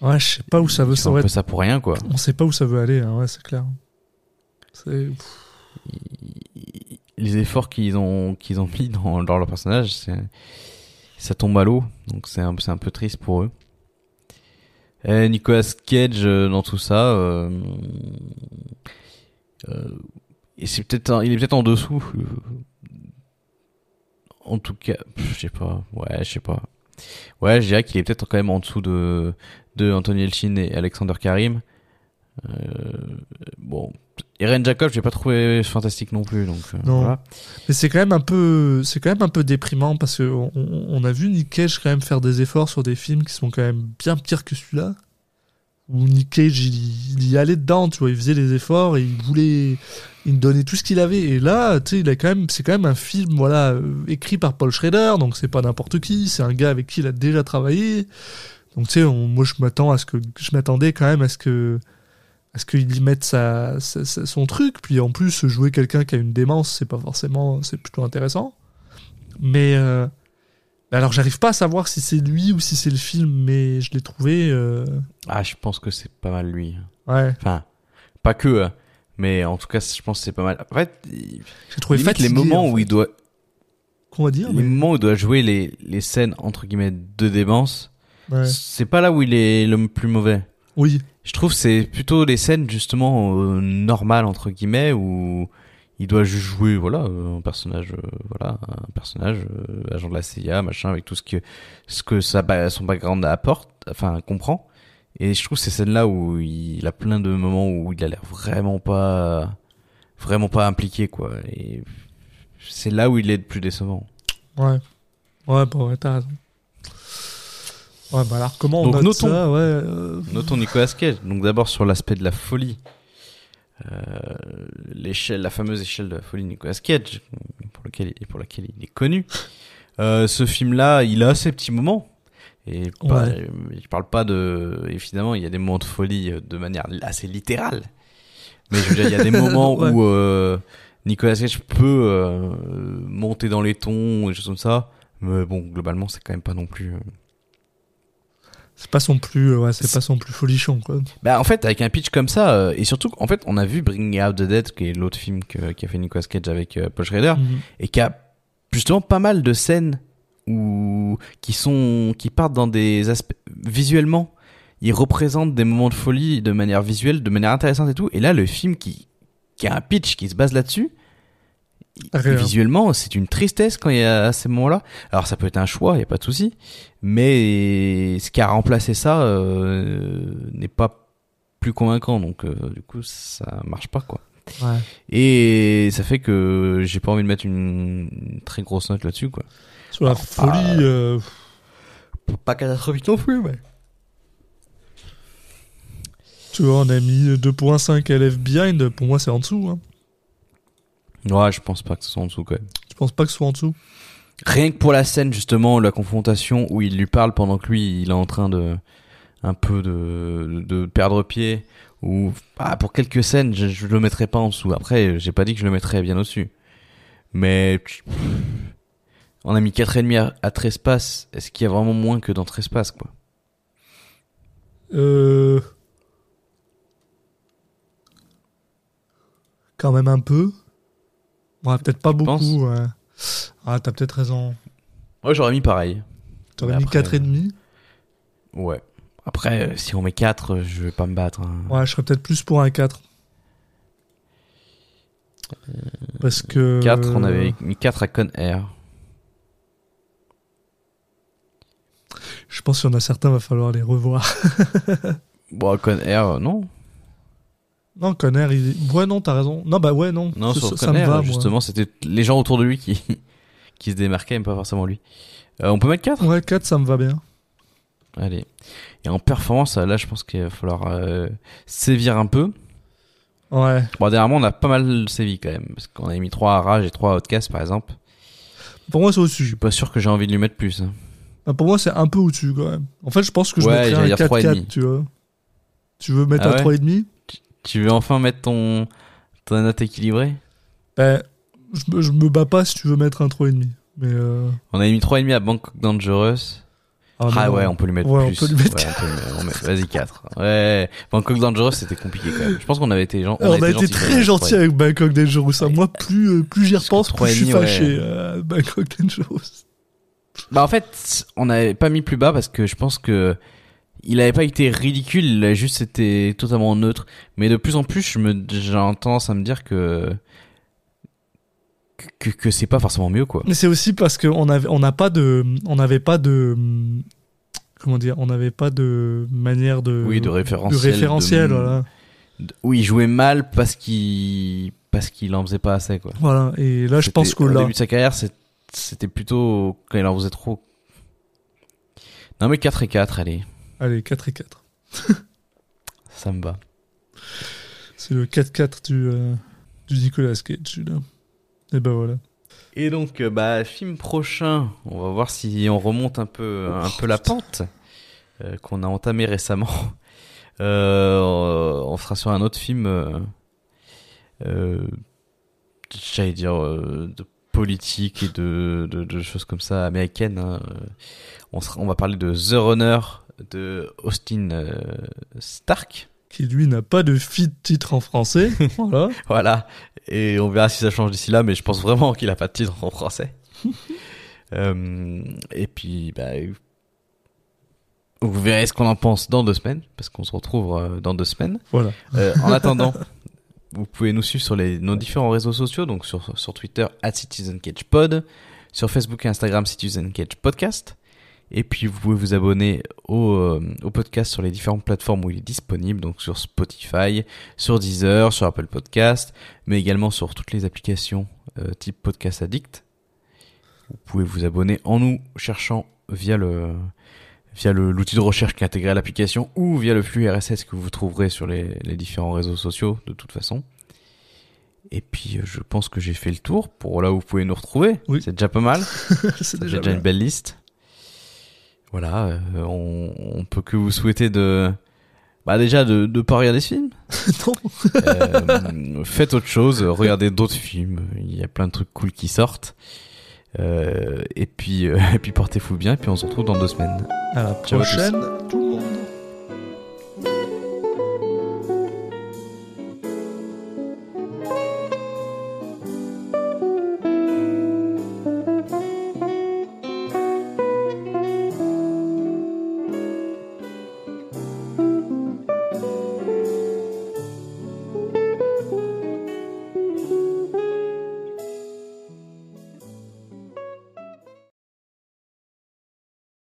Speaker 1: ouais, je sais pas où ça veut
Speaker 5: font un peu ça pour rien, quoi.
Speaker 1: on sait pas où ça veut aller. hein, ouais, c'est clair. C'est
Speaker 5: les efforts qu'ils ont qu'ils ont mis dans, dans leur personnage, ça tombe à l'eau, donc c'est un, un peu triste pour eux. Et Nicolas Cage euh, dans tout ça, euh, euh, c'est peut-être il est peut-être en dessous. En tout cas, je sais pas. Ouais, je sais pas. Ouais, je dirais qu'il est peut-être quand même en dessous de de Anthony Elchin et Alexander Karim. Euh, bon, Irene Jacob, j'ai pas trouvé fantastique non plus, donc euh,
Speaker 1: Non.
Speaker 5: voilà.
Speaker 1: Mais c'est quand même un peu, c'est quand même un peu déprimant parce que on, on a vu Nick Cage quand même faire des efforts sur des films qui sont quand même bien pires que celui-là. Où Nick Cage, il, il y allait dedans, tu vois, il faisait les efforts et il voulait, il donnait tout ce qu'il avait. Et là, tu sais, il a quand même, c'est quand même un film, voilà, euh, écrit par Paul Schrader, donc c'est pas n'importe qui, c'est un gars avec qui il a déjà travaillé. Donc tu sais, moi je m'attends à ce que, je m'attendais quand même à ce que, à ce qu'il y mette sa, sa- sa- son truc? Puis en plus, jouer quelqu'un qui a une démence, c'est pas forcément, c'est plutôt intéressant. Mais euh, mais alors, j'arrive pas à savoir si c'est lui ou si c'est le film, mais je l'ai trouvé. euh,
Speaker 5: Ah, je pense que c'est pas mal lui.
Speaker 1: ouais,
Speaker 5: Enfin, pas que, hein, mais en tout cas, je pense que c'est pas mal. En fait,
Speaker 1: j'ai trouvé
Speaker 5: limite, les
Speaker 1: fatigué,
Speaker 5: moments
Speaker 1: en
Speaker 5: où il doit,
Speaker 1: Qu'on va dire
Speaker 5: les
Speaker 1: mais-
Speaker 5: moments où il doit jouer les les scènes entre guillemets de démence,
Speaker 1: ouais.
Speaker 5: c'est pas là où il est le plus mauvais.
Speaker 1: Oui,
Speaker 5: Je trouve c'est plutôt les scènes justement euh, normales entre guillemets où il doit juste jouer voilà un personnage euh, voilà un personnage euh, agent de la CIA machin avec tout ce que ce que sa son background apporte enfin comprend et je trouve ces scènes là où il a plein de moments où il a l'air vraiment pas vraiment pas impliqué quoi et c'est là où il est le plus décevant
Speaker 1: ouais. Ouais, bah ouais, t'as raison. Ouais, bah alors, comment on
Speaker 5: Donc,
Speaker 1: note
Speaker 5: notons.
Speaker 1: ça Ouais. euh,
Speaker 5: Notons Nicolas Cage. Donc d'abord sur l'aspect de la folie, euh, l'échelle, la fameuse échelle de la folie de Nicolas Cage, pour lequel et pour laquelle il est connu. Euh, ce film-là, il a ses petits moments. Et pas,
Speaker 1: Ouais.
Speaker 5: euh, je parle pas de, évidemment, il y a des moments de folie euh, de manière assez littérale. Mais je veux dire, il y a des [laughs] moments
Speaker 1: Ouais.
Speaker 5: où euh, Nicolas Cage peut euh, monter dans les tons, des choses comme ça. Mais bon, globalement, c'est quand même pas non plus.
Speaker 1: C'est pas son plus, euh, ouais, c'est pas son plus folichon, quoi.
Speaker 5: Bah en fait avec un pitch comme ça euh, et surtout en fait on a vu Bringing Out the Dead qui est l'autre film que, qui a fait Nicolas Cage avec euh, Paul Schrader
Speaker 1: Mhm.
Speaker 5: et qui a justement pas mal de scènes où qui sont qui partent dans des aspects visuellement ils représentent des moments de folie de manière visuelle de manière intéressante et tout et là le film qui qui a un pitch qui se base là-dessus
Speaker 1: Rien.
Speaker 5: visuellement c'est une tristesse quand il y a ces moments-là alors ça peut être un choix il y a pas de souci mais ce qui a remplacé ça euh, n'est pas plus convaincant donc euh, du coup ça marche pas quoi
Speaker 1: Ouais.
Speaker 5: et ça fait que j'ai pas envie de mettre une, une très grosse note là-dessus quoi
Speaker 1: Sur la
Speaker 5: Alors,
Speaker 1: folie,
Speaker 5: pas-
Speaker 1: euh,
Speaker 5: pas catastrophique non plus mais
Speaker 1: tu vois, on a mis 2.5 LF Behind, pour moi c'est en dessous. Hein.
Speaker 5: Ouais je pense pas que ce soit en dessous quand même.
Speaker 1: Je pense pas que ce soit en dessous?
Speaker 5: rien que pour la scène justement la confrontation où il lui parle pendant que lui il est en train de un peu de, de perdre pied ou ah, pour quelques scènes je, je le mettrais pas en dessous. Après j'ai pas dit que je le mettrais bien au-dessus. Mais pff, on a mis 4,5 à, à Trespass est-ce qu'il y a vraiment moins que dans Trespass quoi?
Speaker 1: Euh... Quand même un peu. Ouais, peut-être pas beaucoup. Ouais. Ah, t'as peut-être raison.
Speaker 5: moi j'aurais mis pareil
Speaker 1: T'aurais mis
Speaker 5: après,
Speaker 1: 4,5
Speaker 5: ouais après euh, si on met 4 je vais pas me battre hein.
Speaker 1: Ouais, je serais peut-être plus pour un 4. Parce que.
Speaker 5: 4 on avait mis 4 à Con Air
Speaker 1: Je pense qu'il y en a certains, va falloir les revoir. [laughs]
Speaker 5: bon Con Air euh, non
Speaker 1: Non, Conner, il... ouais, non, t'as raison. Non, bah ouais, non.
Speaker 5: Non, sur
Speaker 1: ça
Speaker 5: Conner,
Speaker 1: me va, moi.
Speaker 5: justement, c'était les gens autour de lui qui, [laughs] qui se démarquaient, mais pas forcément lui. Euh, on peut mettre 4
Speaker 1: Ouais, 4, ça me va bien.
Speaker 5: Allez. Et en performance, là, je pense qu'il va falloir euh, sévir un peu.
Speaker 1: Ouais.
Speaker 5: Bon, dernièrement, on a pas mal sévi quand même. Parce qu'on a mis 3 à Rage et 3 à Outcast, par exemple.
Speaker 1: Pour moi, c'est
Speaker 5: Je
Speaker 1: au-dessus.
Speaker 5: suis pas sûr que j'ai envie de lui mettre plus. hein.
Speaker 1: Ah, Pour moi, c'est un peu au-dessus quand même. En fait, je pense que je
Speaker 5: Ouais,
Speaker 1: mettrais un
Speaker 5: dire
Speaker 1: 4-4,
Speaker 5: 3,5.
Speaker 1: tu vois. Tu veux mettre
Speaker 5: Ah
Speaker 1: un
Speaker 5: ouais?
Speaker 1: 3,5
Speaker 5: Tu veux enfin mettre ton, ton note équilibrée?
Speaker 1: Ben, je, me- je me bats pas si tu veux mettre un 3,5. Mais euh...
Speaker 5: On a mis 3,5 à Bangkok Dangerous.
Speaker 1: ah,
Speaker 5: Ah, ouais, on peut lui mettre
Speaker 1: Ouais, on
Speaker 5: plus.
Speaker 1: peut lui mettre
Speaker 5: Ouais, on peut lui mettre- on met- [laughs] Vas-y, 4. Ouais. Bangkok Dangerous, c'était compliqué quand même. Je pense qu'on avait été, gen-
Speaker 1: Alors, on a été
Speaker 5: gentils
Speaker 1: très
Speaker 5: même,
Speaker 1: gentil
Speaker 5: ouais.
Speaker 1: avec Bangkok Dangerous. Moi, plus, euh, plus j'y repense, plus je suis
Speaker 5: 3,5, ouais.
Speaker 1: fâché. euh, Bangkok Dangerous.
Speaker 5: Bah en fait, on n'avait pas mis plus bas parce que je pense que il avait pas été ridicule, il a juste été totalement neutre. Mais de plus en plus, je me, j'ai tendance à me dire que que, que c'est pas forcément mieux quoi.
Speaker 1: Mais c'est aussi parce qu'on avait, on n'a pas de, on n'avait pas de, comment dire, on n'avait pas de manière de,
Speaker 5: Oui, de référentiel,
Speaker 1: de référentiel,
Speaker 5: de-
Speaker 1: voilà.
Speaker 5: Oui, il jouait mal parce qu'il parce qu'il en faisait pas assez quoi.
Speaker 1: Voilà. Et là, je pense que
Speaker 5: au
Speaker 1: là,
Speaker 5: début de sa carrière, c'était plutôt quand il en faisait trop. Non mais 4 et 4, allez,
Speaker 1: allez, 4 et 4. [laughs]
Speaker 5: ça me va.
Speaker 1: C'est le 4-4 du, euh, du Nicolas Cage, celui-là. Et ben voilà.
Speaker 5: Et donc, euh, bah, film prochain, on va voir si on remonte un peu, un peu la pente euh, qu'on a entamé récemment. [laughs] Euh, on sera sur un autre film, euh, j'allais dire, de politique et de, de, de choses comme ça américaines. hein. On, sera, on va parler de The Runner de Austin euh, Stark.
Speaker 1: Qui lui n'a pas de fit titre en français. [laughs] voilà.
Speaker 5: Voilà. Et on verra si ça change d'ici là, mais je pense vraiment qu'il a pas de titre en français. [laughs] Euh, et puis, bah, vous verrez ce qu'on en pense dans deux semaines, parce qu'on se retrouve euh, dans deux semaines.
Speaker 1: Voilà.
Speaker 5: Euh, en attendant, [laughs] vous pouvez nous suivre sur les, nos différents réseaux sociaux, donc sur, sur Twitter, at CitizenCagePod, sur Facebook et Instagram, CitizenCagePodcast. Et puis, vous pouvez vous abonner au, euh, au podcast sur les différentes plateformes où il est disponible, donc sur Spotify, sur Deezer, sur Apple Podcast, mais également sur toutes les applications euh, type Podcast Addict. Vous pouvez vous abonner en nous cherchant via le via l'outil de recherche qui est intégré à l'application ou via le flux RSS que vous trouverez sur les, les différents réseaux sociaux de toute façon. Et puis euh, je pense que j'ai fait le tour pour là où vous pouvez nous retrouver.
Speaker 1: Oui.
Speaker 5: C'est déjà pas mal. [laughs]
Speaker 1: c'est déjà,
Speaker 5: déjà, une belle liste. Voilà, euh, on, on peut que vous souhaiter de bah déjà de de pas regarder ce film. [laughs]
Speaker 1: non.
Speaker 5: Euh, faites autre chose, regardez d'autres films. Il y a plein de trucs cool qui sortent. Euh, et puis euh, et puis portez-vous bien. Et puis on se retrouve dans deux semaines.
Speaker 1: À la
Speaker 5: Ciao à tous.
Speaker 1: prochaine, tout le monde.